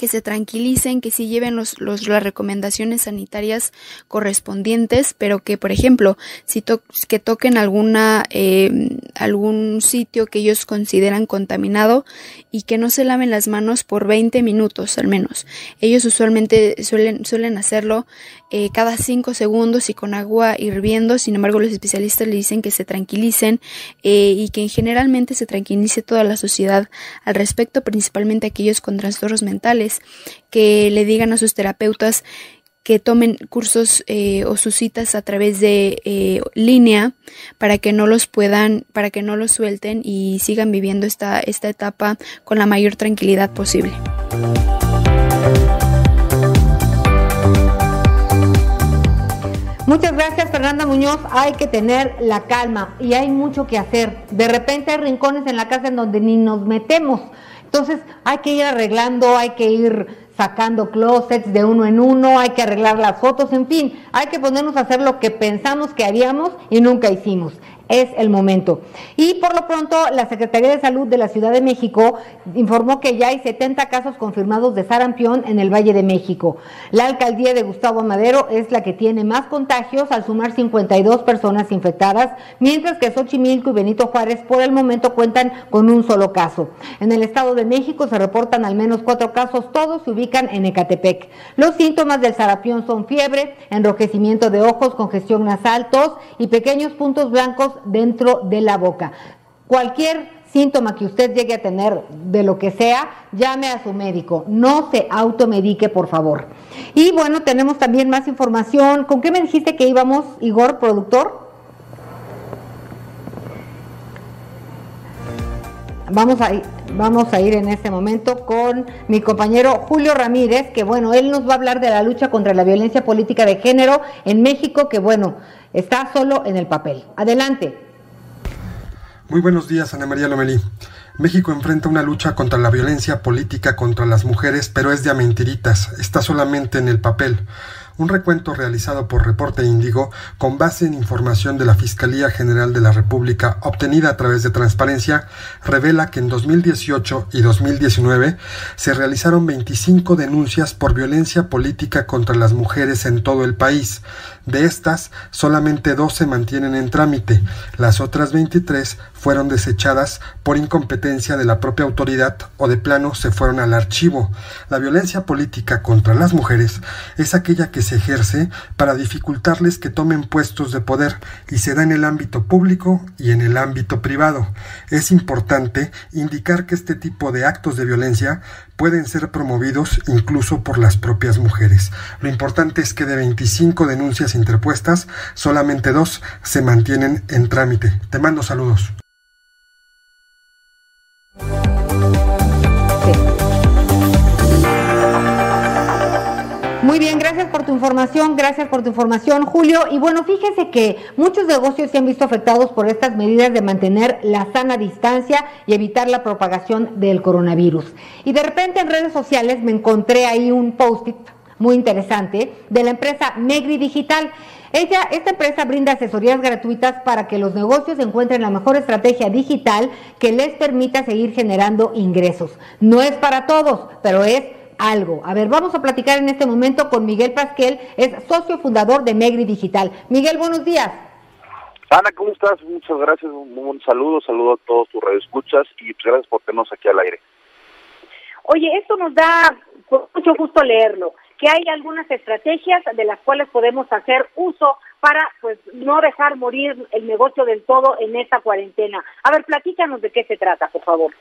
que se tranquilicen, que sí lleven los, los, las recomendaciones sanitarias correspondientes, pero que, por ejemplo, si que toquen alguna, eh, algún sitio que ellos consideran contaminado y que no se laven las manos por 20 minutos al menos. Ellos usualmente suelen, suelen hacerlo eh, cada 5 segundos y con agua hirviendo, sin embargo los especialistas le dicen que se tranquilicen eh, y que generalmente se tranquilice toda la sociedad al respecto, principalmente aquellos con trastornos mentales que le digan a sus terapeutas que tomen cursos eh, o sus citas a través de línea para que no los puedan, para que no los suelten y sigan viviendo esta, esta etapa con la mayor tranquilidad posible. Muchas gracias Fernanda Muñoz. Hay que tener la calma y hay mucho que hacer. De repente hay rincones en la casa en donde ni nos metemos entonces hay que ir arreglando, hay que ir sacando closets de uno en uno, hay que arreglar las fotos, en fin, hay que ponernos a hacer lo que pensamos que haríamos y nunca hicimos. Es el momento. Y por lo pronto, la Secretaría de Salud de la Ciudad de México informó que ya hay 70 casos confirmados de sarampión en el Valle de México. La alcaldía de Gustavo Madero es la que tiene más contagios al sumar 52 personas infectadas, mientras que Xochimilco y Benito Juárez por el momento cuentan con un solo caso. En el Estado de México se reportan al menos cuatro casos, todos se ubican en Ecatepec. Los síntomas del sarampión son fiebre, enrojecimiento de ojos, congestión nasal, tos y pequeños puntos blancos dentro de la boca. Cualquier síntoma que usted llegue a tener de lo que sea, llame a su médico. No se automedique, por favor. Y bueno, tenemos también más información. ¿Con qué me dijiste que íbamos, Igor, productor? Vamos a, vamos a ir en este momento con mi compañero Julio Ramírez, que bueno, él nos va a hablar de la lucha contra la violencia política de género en México, que bueno, está solo en el papel. Adelante. Muy buenos días, Ana María Lomelí. México enfrenta una lucha contra la violencia política contra las mujeres, pero es de mentiritas, está solamente en el papel. Un recuento realizado por Reporte Índigo, con base en información de la Fiscalía General de la República obtenida a través de transparencia, revela que en 2018 y 2019 se realizaron 25 denuncias por violencia política contra las mujeres en todo el país. De estas, solamente dos se mantienen en trámite. Las otras 23 fueron desechadas por incompetencia de la propia autoridad o de plano se fueron al archivo. La violencia política contra las mujeres es aquella que se ejerce para dificultarles que tomen puestos de poder y se da en el ámbito público y en el ámbito privado. Es importante indicar que este tipo de actos de violencia pueden ser promovidos incluso por las propias mujeres. Lo importante es que de 25 denuncias interpuestas, solamente dos se mantienen en trámite. Te mando saludos. Muy bien, gracias por tu información, gracias por tu información, Julio. Y bueno, fíjese que muchos negocios se han visto afectados por estas medidas de mantener la sana distancia y evitar la propagación del coronavirus. Y de repente en redes sociales me encontré ahí un post-it muy interesante de la empresa Megri Digital. Ella, esta empresa brinda asesorías gratuitas para que los negocios encuentren la mejor estrategia digital que les permita seguir generando ingresos. No es para todos, pero es algo. A ver, vamos a platicar en este momento con Miguel Pasquel, es socio fundador de Megri Digital. Miguel, buenos días. Ana, ¿cómo estás? Muchas gracias, un, un saludo, saludo a todos tus radioescuchas y pues, gracias por tenernos aquí al aire. Oye, esto nos da mucho gusto leerlo, que hay algunas estrategias de las cuales podemos hacer uso para pues no dejar morir el negocio del todo en esta cuarentena. A ver, platícanos de qué se trata, por favor.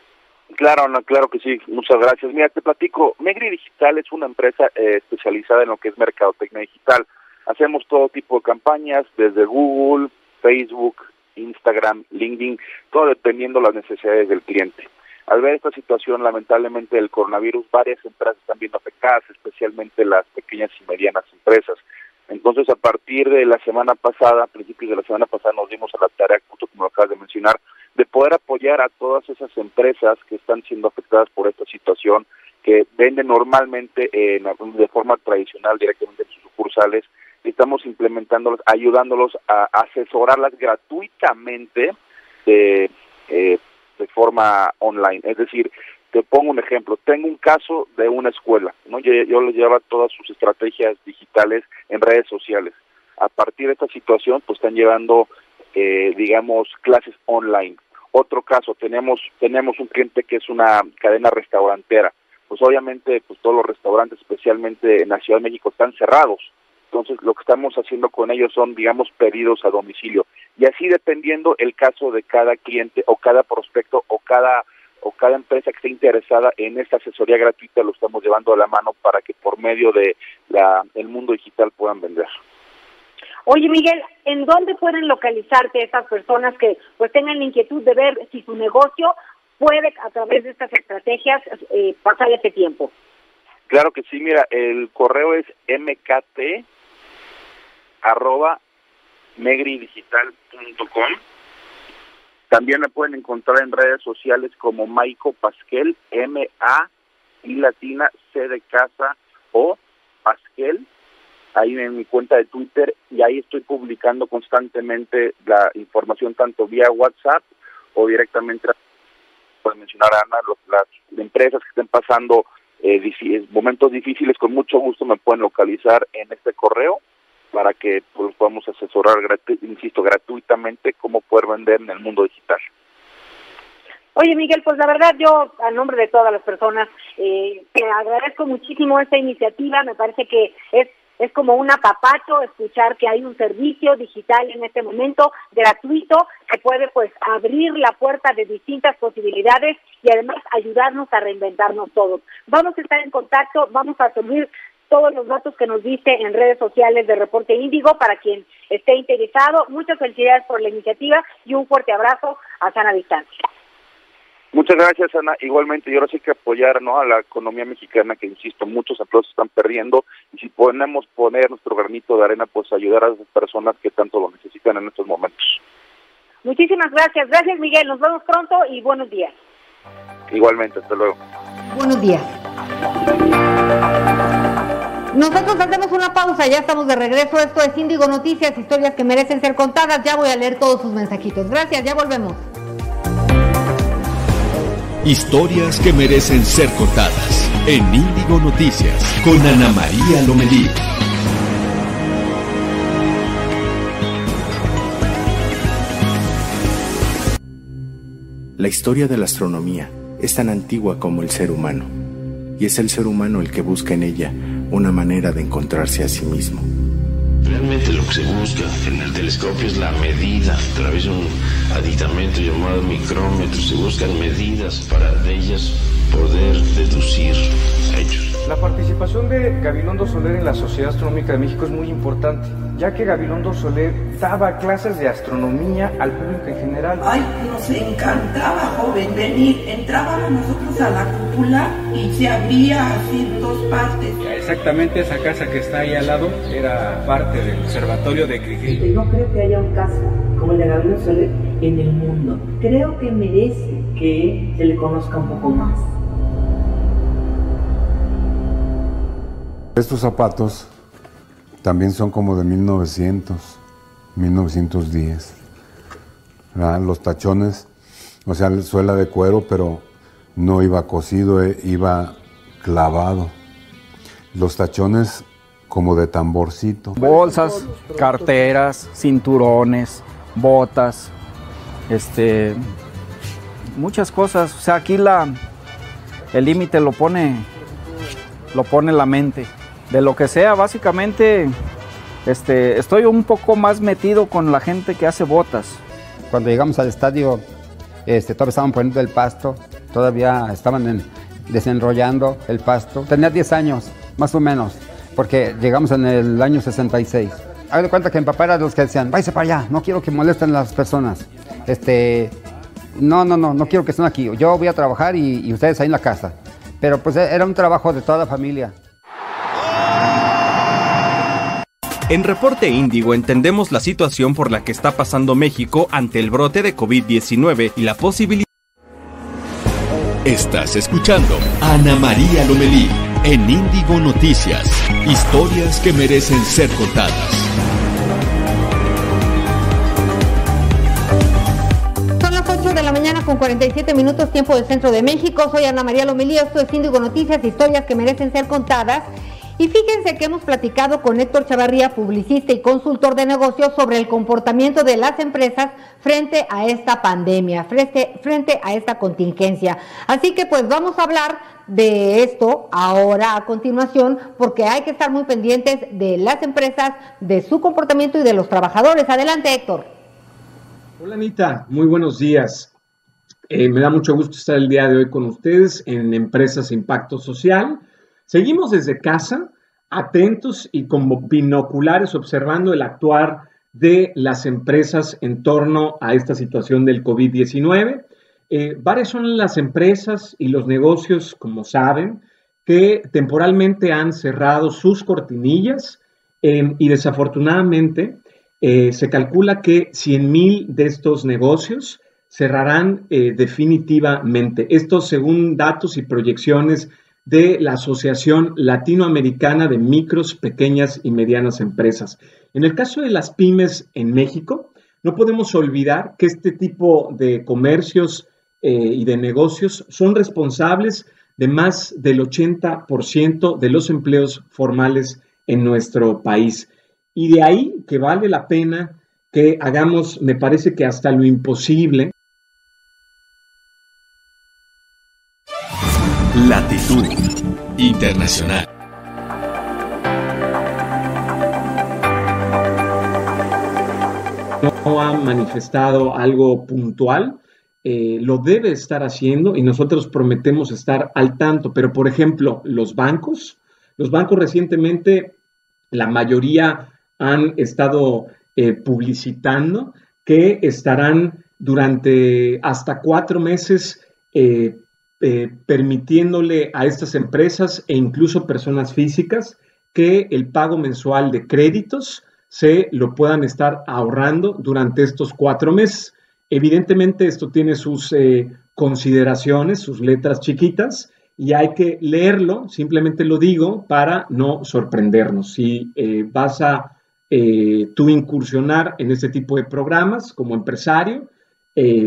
Claro, Ana, claro que sí, muchas gracias. Mira, te platico, Megri Digital es una empresa eh, especializada en lo que es mercadotecnia digital. Hacemos todo tipo de campañas, desde Google, Facebook, Instagram, LinkedIn, todo dependiendo de las necesidades del cliente. Al ver esta situación, lamentablemente, del coronavirus, varias empresas están viendo afectadas, especialmente las pequeñas y medianas empresas. Entonces, a partir de la semana pasada, a principios de la semana pasada, nos dimos a la tarea, justo como lo acabas de mencionar, de poder apoyar a todas esas empresas que están siendo afectadas por esta situación, que venden normalmente eh, de forma tradicional directamente en sus sucursales, estamos implementándolos, ayudándolos a asesorarlas gratuitamente de, eh, de forma online. Es decir, te pongo un ejemplo, tengo un caso de una escuela, ¿no? Yo, yo les llevaba todas sus estrategias digitales en redes sociales. A partir de esta situación, pues están llevando eh, digamos, clases online. Otro caso, tenemos, tenemos un cliente que es una cadena restaurantera. Pues obviamente, pues todos los restaurantes, especialmente en la Ciudad de México, están cerrados. Entonces, lo que estamos haciendo con ellos son, digamos, pedidos a domicilio. Y así dependiendo el caso de cada cliente o cada prospecto o cada o cada empresa que esté interesada en esta asesoría gratuita lo estamos llevando a la mano para que por medio de la, el mundo digital puedan vender. Oye, Miguel, ¿en dónde pueden localizarte esas personas que pues tengan la inquietud de ver si su negocio puede a través de estas estrategias eh, pasar ese tiempo? Claro que sí, mira, el correo es mkt arroba megridigital.com. También me pueden encontrar en redes sociales como Maico Pasquel, M-A y latina C de casa o Pasquel ahí en mi cuenta de Twitter y ahí estoy publicando constantemente la información tanto vía WhatsApp o directamente, puede mencionar Ana, las empresas que estén pasando eh, momentos difíciles, con mucho gusto me pueden localizar en este correo para que pues, podamos asesorar, insisto, gratuitamente cómo poder vender en el mundo digital. Oye, Miguel, pues la verdad yo, a nombre de todas las personas, eh, te agradezco muchísimo esta iniciativa. Me parece que es es como un apapacho escuchar que hay un servicio digital en este momento gratuito que puede pues abrir la puerta de distintas posibilidades y además ayudarnos a reinventarnos todos. Vamos a estar en contacto, vamos a subir todos los datos que nos diste en redes sociales de Reporte Índigo para quien esté interesado. Muchas felicidades por la iniciativa y un fuerte abrazo a sana distancia. Muchas gracias, Ana. Igualmente, yo ahora sí que apoyar ¿no? a la economía mexicana, que insisto, muchos empleos se están perdiendo, y si podemos poner nuestro granito de arena, pues ayudar a esas personas que tanto lo necesitan en estos momentos. Muchísimas gracias. Gracias, Miguel. Nos vemos pronto y buenos días. Igualmente, hasta luego. Buenos días. Nosotros hacemos una pausa, ya estamos de regreso. Esto es Índigo Noticias, historias que merecen ser contadas. Ya voy a leer todos sus mensajitos. Gracias, ya volvemos. Historias que merecen ser contadas en Índigo Noticias con Ana María Lomelí. La historia de la astronomía es tan antigua como el ser humano, y es el ser humano el que busca en ella una manera de encontrarse a sí mismo. Realmente lo que se busca en el telescopio es la medida a través de un aditamento llamado micrómetro. Se buscan medidas para de ellas poder deducir. La participación de Gabilondo Soler en la Sociedad Astronómica de México es muy importante, ya que Gabilondo Soler daba clases de astronomía al público en general. Ay, nos encantaba, joven, venir. Entrábamos nosotros a la cúpula y se abría así en dos partes. Exactamente esa casa que está ahí al lado era parte del observatorio de Cricri. No creo que haya un caso como el de Gabilondo Soler en el mundo. Creo que merece que se le conozca un poco más. Estos zapatos también son como de 1900, 1910. Los tachones, o sea, suela de cuero, pero no iba cosido, eh, iba clavado. Los tachones como de tamborcito. Bolsas, carteras, cinturones, botas, este, muchas cosas. O sea, aquí la, el límite lo pone, lo pone la mente de lo que sea, básicamente este, estoy un poco más metido con la gente que hace botas. Cuando llegamos al estadio, este, todavía estaban poniendo el pasto, todavía estaban desenrollando el pasto. Tenía 10 años, más o menos, porque llegamos en el año 66. Hago de cuenta que mi papá era de los que decían, váyase para allá, no quiero que molesten las personas. Este, no, no, no, no quiero que estén aquí. Yo voy a trabajar y, y ustedes ahí en la casa. Pero pues era un trabajo de toda la familia. En Reporte Índigo entendemos la situación por la que está pasando México ante el brote de COVID-19 y la posibilidad... Estás escuchando a Ana María Lomelí en Índigo Noticias. Historias que merecen ser contadas. Son las 8 de la mañana con 47 minutos tiempo del centro de México. Soy Ana María Lomelí, esto es Índigo Noticias, historias que merecen ser contadas. Y fíjense que hemos platicado con Héctor Chavarría, publicista y consultor de negocios, sobre el comportamiento de las empresas frente a esta pandemia, frente, a esta contingencia. Así que pues vamos a hablar de esto ahora a continuación, porque hay que estar muy pendientes de las empresas, de su comportamiento y de los trabajadores. Adelante, Héctor. Hola, Anita. Muy buenos días. Eh, me da mucho gusto estar el día de hoy con ustedes en Empresas Impacto Social. Seguimos desde casa, atentos y como binoculares observando el actuar de las empresas en torno a esta situación del COVID-19. Eh, varias son las empresas y los negocios, como saben, que temporalmente han cerrado sus cortinillas em, y desafortunadamente eh, se calcula que 100 mil de estos negocios cerrarán eh, definitivamente. Esto según datos y proyecciones de la Asociación Latinoamericana de Micros, Pequeñas y Medianas Empresas. En el caso de las pymes en México, no podemos olvidar que este tipo de comercios eh, y de negocios son responsables de más del 80% de los empleos formales en nuestro país. Y de ahí que vale la pena que hagamos, me parece que hasta lo imposible. Latitud Internacional. No ha manifestado algo puntual, eh, lo debe estar haciendo y nosotros prometemos estar al tanto. Pero, por ejemplo, los bancos, los bancos recientemente, la mayoría han estado eh, publicitando que estarán durante hasta cuatro meses eh, permitiéndole a estas empresas e incluso personas físicas que el pago mensual de créditos se lo puedan estar ahorrando durante estos cuatro meses. Evidentemente esto tiene sus eh, consideraciones, sus letras chiquitas, y hay que leerlo, simplemente lo digo para no sorprendernos. Si eh, vas a eh, tú incursionar en este tipo de programas como empresario,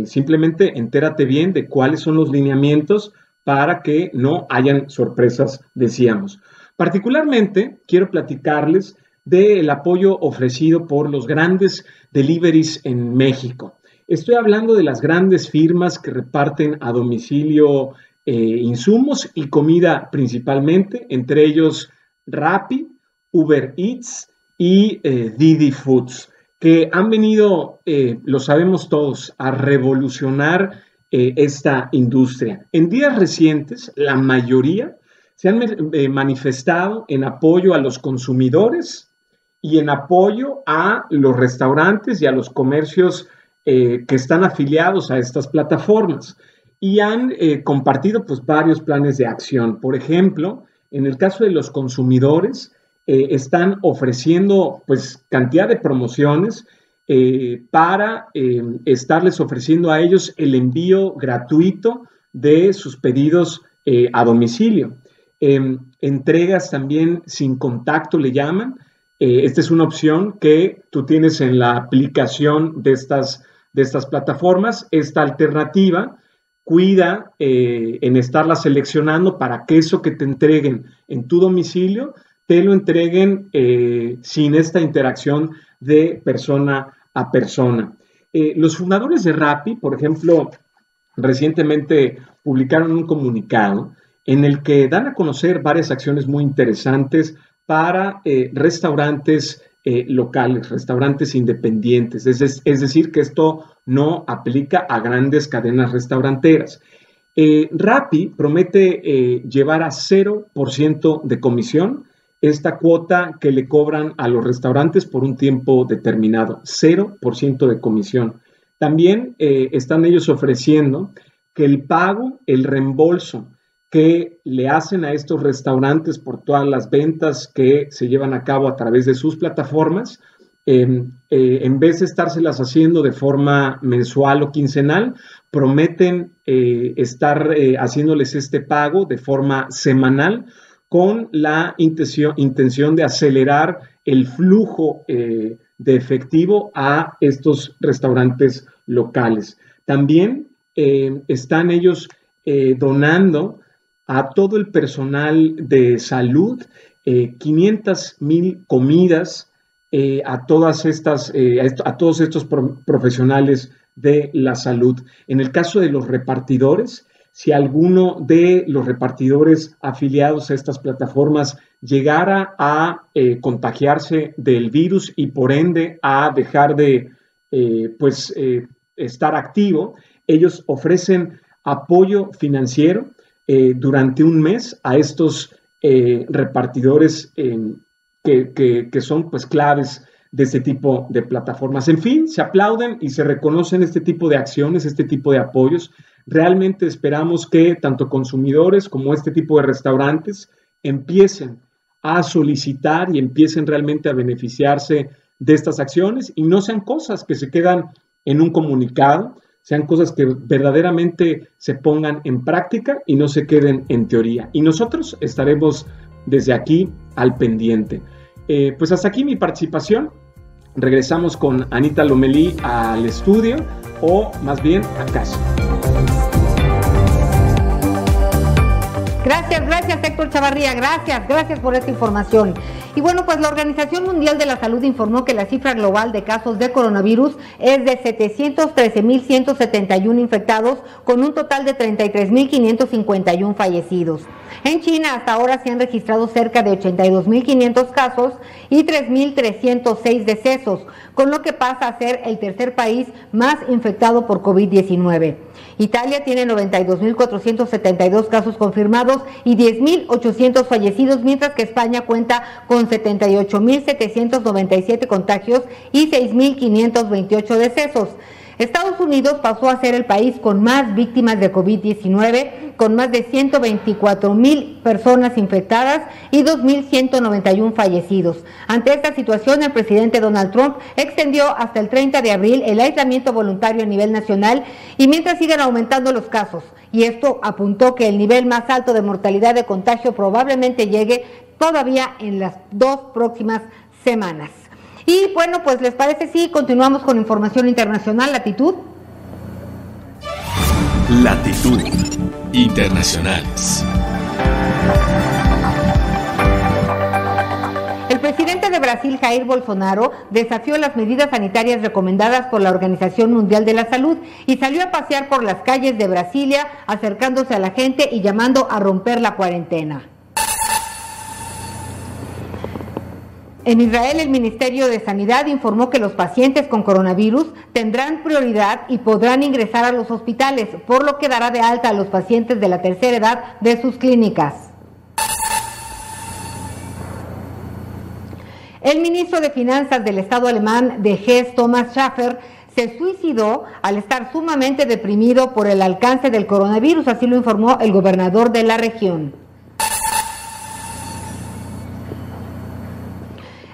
simplemente entérate bien de cuáles son los lineamientos para que no hayan sorpresas, decíamos. Particularmente quiero platicarles del apoyo ofrecido por los grandes deliveries en México. Estoy hablando de las grandes firmas que reparten a domicilio eh, insumos y comida principalmente, entre ellos Rappi, Uber Eats y eh, Didi Foods, que han venido, eh, lo sabemos todos, a revolucionar esta industria. En días recientes, la mayoría se han manifestado en apoyo a los consumidores y en apoyo a los restaurantes y a los comercios eh, que están afiliados a estas plataformas y han eh, compartido pues varios planes de acción. Por ejemplo, en el caso de los consumidores, eh, están ofreciendo pues cantidad de promociones para estarles ofreciendo a ellos el envío gratuito de sus pedidos a domicilio. Em, entregas también sin contacto le llaman. esta es una opción que tú tienes en la aplicación de estas de estas plataformas. Esta alternativa cuida eh, en estarla seleccionando para que eso que te entreguen en tu domicilio te lo entreguen eh, sin esta interacción de persona a persona. Eh, los fundadores de Rappi, por ejemplo, recientemente publicaron un comunicado en el que dan a conocer varias acciones muy interesantes para restaurantes eh, locales, restaurantes independientes. Es, decir, que esto no aplica a grandes cadenas restauranteras. Eh, Rappi promete llevar a 0% de comisión esta cuota que le cobran a los restaurantes por un tiempo determinado, 0% de comisión. También están ellos ofreciendo que el pago, el reembolso que le hacen a estos restaurantes por todas las ventas que se llevan a cabo a través de sus plataformas, em, eh, en vez de estárselas haciendo de forma mensual o quincenal, prometen eh, estar eh, haciéndoles este pago de forma semanal con la intención, de acelerar el flujo de efectivo a estos restaurantes locales. También están ellos donando a todo el personal de salud, 500 eh, mil comidas eh, a todas estas, eh, a, todos estos profesionales de la salud. En el caso de los repartidores, si alguno de los repartidores afiliados a estas plataformas llegara a contagiarse del virus y por ende a dejar de pues, estar activo, ellos ofrecen apoyo financiero eh, durante un mes a estos eh, repartidores que, que, son pues claves de este tipo de plataformas. En fin, se aplauden y se reconocen este tipo de acciones, este tipo de apoyos. Realmente esperamos que tanto consumidores como este tipo de restaurantes empiecen a solicitar y empiecen realmente a beneficiarse de estas acciones y no sean cosas que se quedan en un comunicado, sean cosas que verdaderamente se pongan en práctica y no se queden en teoría. Y nosotros estaremos desde aquí al pendiente. Eh, pues hasta aquí mi participación. Regresamos con Anita Lomelí al estudio o más bien a casa. Gracias, gracias Héctor Chavarría, gracias, gracias por esta información. Y bueno, pues la Organización Mundial de la Salud informó que la cifra global de casos de coronavirus es de 713.171 infectados, con un total de 33.551 fallecidos. En China hasta ahora se han registrado cerca de 82.500 casos y 3.306 decesos, con lo que pasa a ser el tercer país más infectado por COVID-19. Italia tiene 92.472 casos confirmados y 10.800 fallecidos, mientras que España cuenta con 78.797 contagios y 6.528 decesos. Estados Unidos pasó a ser el país con más víctimas de COVID-19, con más de 124 mil personas infectadas y 2.191 fallecidos. Ante esta situación, el presidente Donald Trump extendió hasta el 30 de abril el aislamiento voluntario a nivel nacional y mientras siguen aumentando los casos. Y esto apuntó que el nivel más alto de mortalidad de contagio probablemente llegue todavía en las dos próximas semanas. Y bueno, pues les parece si continuamos con información internacional, latitud. Latitud Internacionales. El presidente de Brasil, Jair Bolsonaro, desafió las medidas sanitarias recomendadas por la Organización Mundial de la Salud y salió a pasear por las calles de Brasilia, acercándose a la gente y llamando a romper la cuarentena. En Israel, el Ministerio de Sanidad informó que los pacientes con coronavirus tendrán prioridad y podrán ingresar a los hospitales, por lo que dará de alta a los pacientes de la tercera edad de sus clínicas. El ministro de Finanzas del Estado alemán de Hesse, Thomas Schaffer, se suicidó al estar sumamente deprimido por el alcance del coronavirus, así lo informó el gobernador de la región.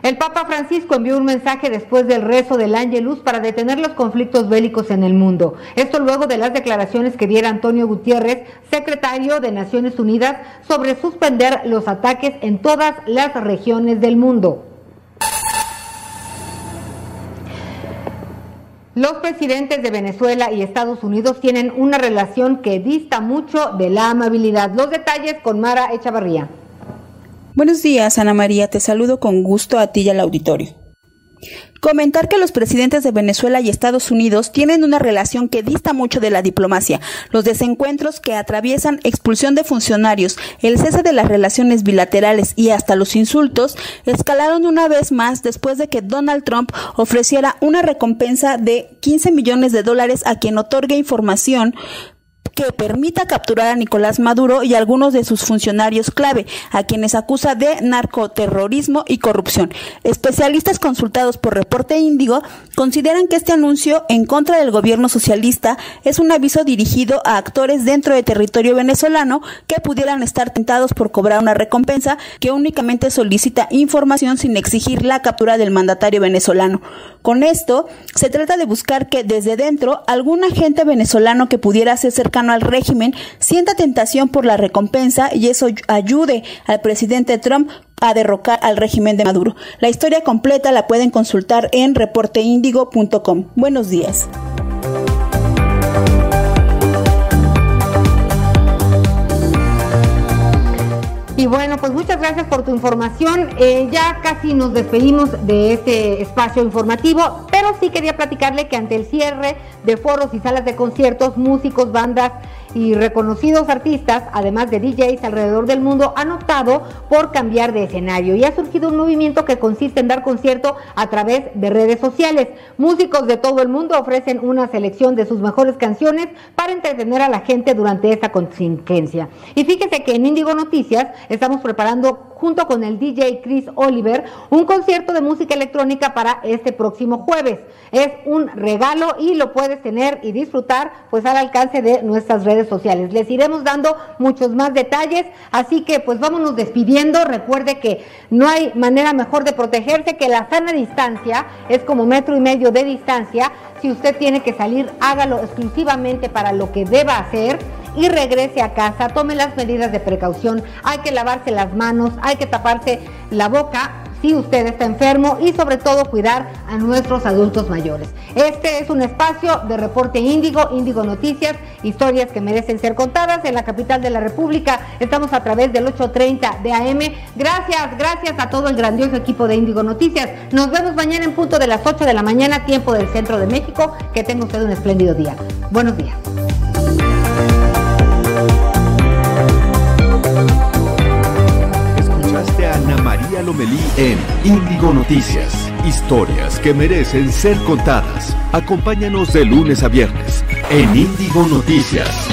El Papa Francisco envió un mensaje después del rezo del Ángelus para detener los conflictos bélicos en el mundo. Esto luego de las declaraciones que diera Antonio Gutiérrez, secretario de Naciones Unidas, sobre suspender los ataques en todas las regiones del mundo. Los presidentes de Venezuela y Estados Unidos tienen una relación que dista mucho de la amabilidad. Los detalles con Mara Echavarría. Buenos días, Ana María. Te saludo con gusto a ti y al auditorio. Comentar que los presidentes de Venezuela y Estados Unidos tienen una relación que dista mucho de la diplomacia. Los desencuentros que atraviesan expulsión de funcionarios, el cese de las relaciones bilaterales y hasta los insultos escalaron una vez más después de que Donald Trump ofreciera una recompensa de 15 millones de dólares a quien otorgue información que permita capturar a Nicolás Maduro y algunos de sus funcionarios clave, a quienes acusa de narcoterrorismo y corrupción. Especialistas consultados por Reporte Índigo consideran que este anuncio en contra del gobierno socialista es un aviso dirigido a actores dentro de territorio venezolano que pudieran estar tentados por cobrar una recompensa que únicamente solicita información sin exigir la captura del mandatario venezolano. Con esto, se trata de buscar que desde dentro algún agente venezolano que pudiera ser cercano al régimen sienta tentación por la recompensa y eso ayude al presidente Trump a derrocar al régimen de Maduro. La historia completa la pueden consultar en reporteindigo.com. Buenos días. Y bueno, pues muchas gracias por tu información. Eh, ya casi nos despedimos de este espacio informativo, pero sí quería platicarle que ante el cierre de foros y salas de conciertos, músicos, bandas y reconocidos artistas, además de DJs alrededor del mundo, han optado por cambiar de escenario y ha surgido un movimiento que consiste en dar concierto a través de redes sociales. Músicos de todo el mundo ofrecen una selección de sus mejores canciones para entretener a la gente durante esta contingencia. Y fíjese que en Índigo Noticias estamos preparando junto con el DJ Chris Oliver un concierto de música electrónica para este próximo jueves. Es un regalo y lo puedes tener y disfrutar pues al alcance de nuestras redes sociales. Les iremos dando muchos más detalles, así que pues vámonos despidiendo. Recuerde que no hay manera mejor de protegerse que la sana distancia, es como metro y medio de distancia. Si usted tiene que salir, hágalo exclusivamente para lo que deba hacer y regrese a casa, tome las medidas de precaución, hay que lavarse las manos, hay que taparse la boca si usted está enfermo y sobre todo cuidar a nuestros adultos mayores. Este es un espacio de reporte Índigo, Índigo Noticias, historias que merecen ser contadas en la capital de la República. Estamos a través del 830 de AM. Gracias, gracias a todo el grandioso equipo de Índigo Noticias. Nos vemos mañana en punto de las 8 de la mañana, tiempo del centro de México. Que tenga usted un espléndido día. Buenos días. Lomelí en Índigo Noticias. Historias que merecen ser contadas. Acompáñanos de lunes a viernes en Índigo Noticias.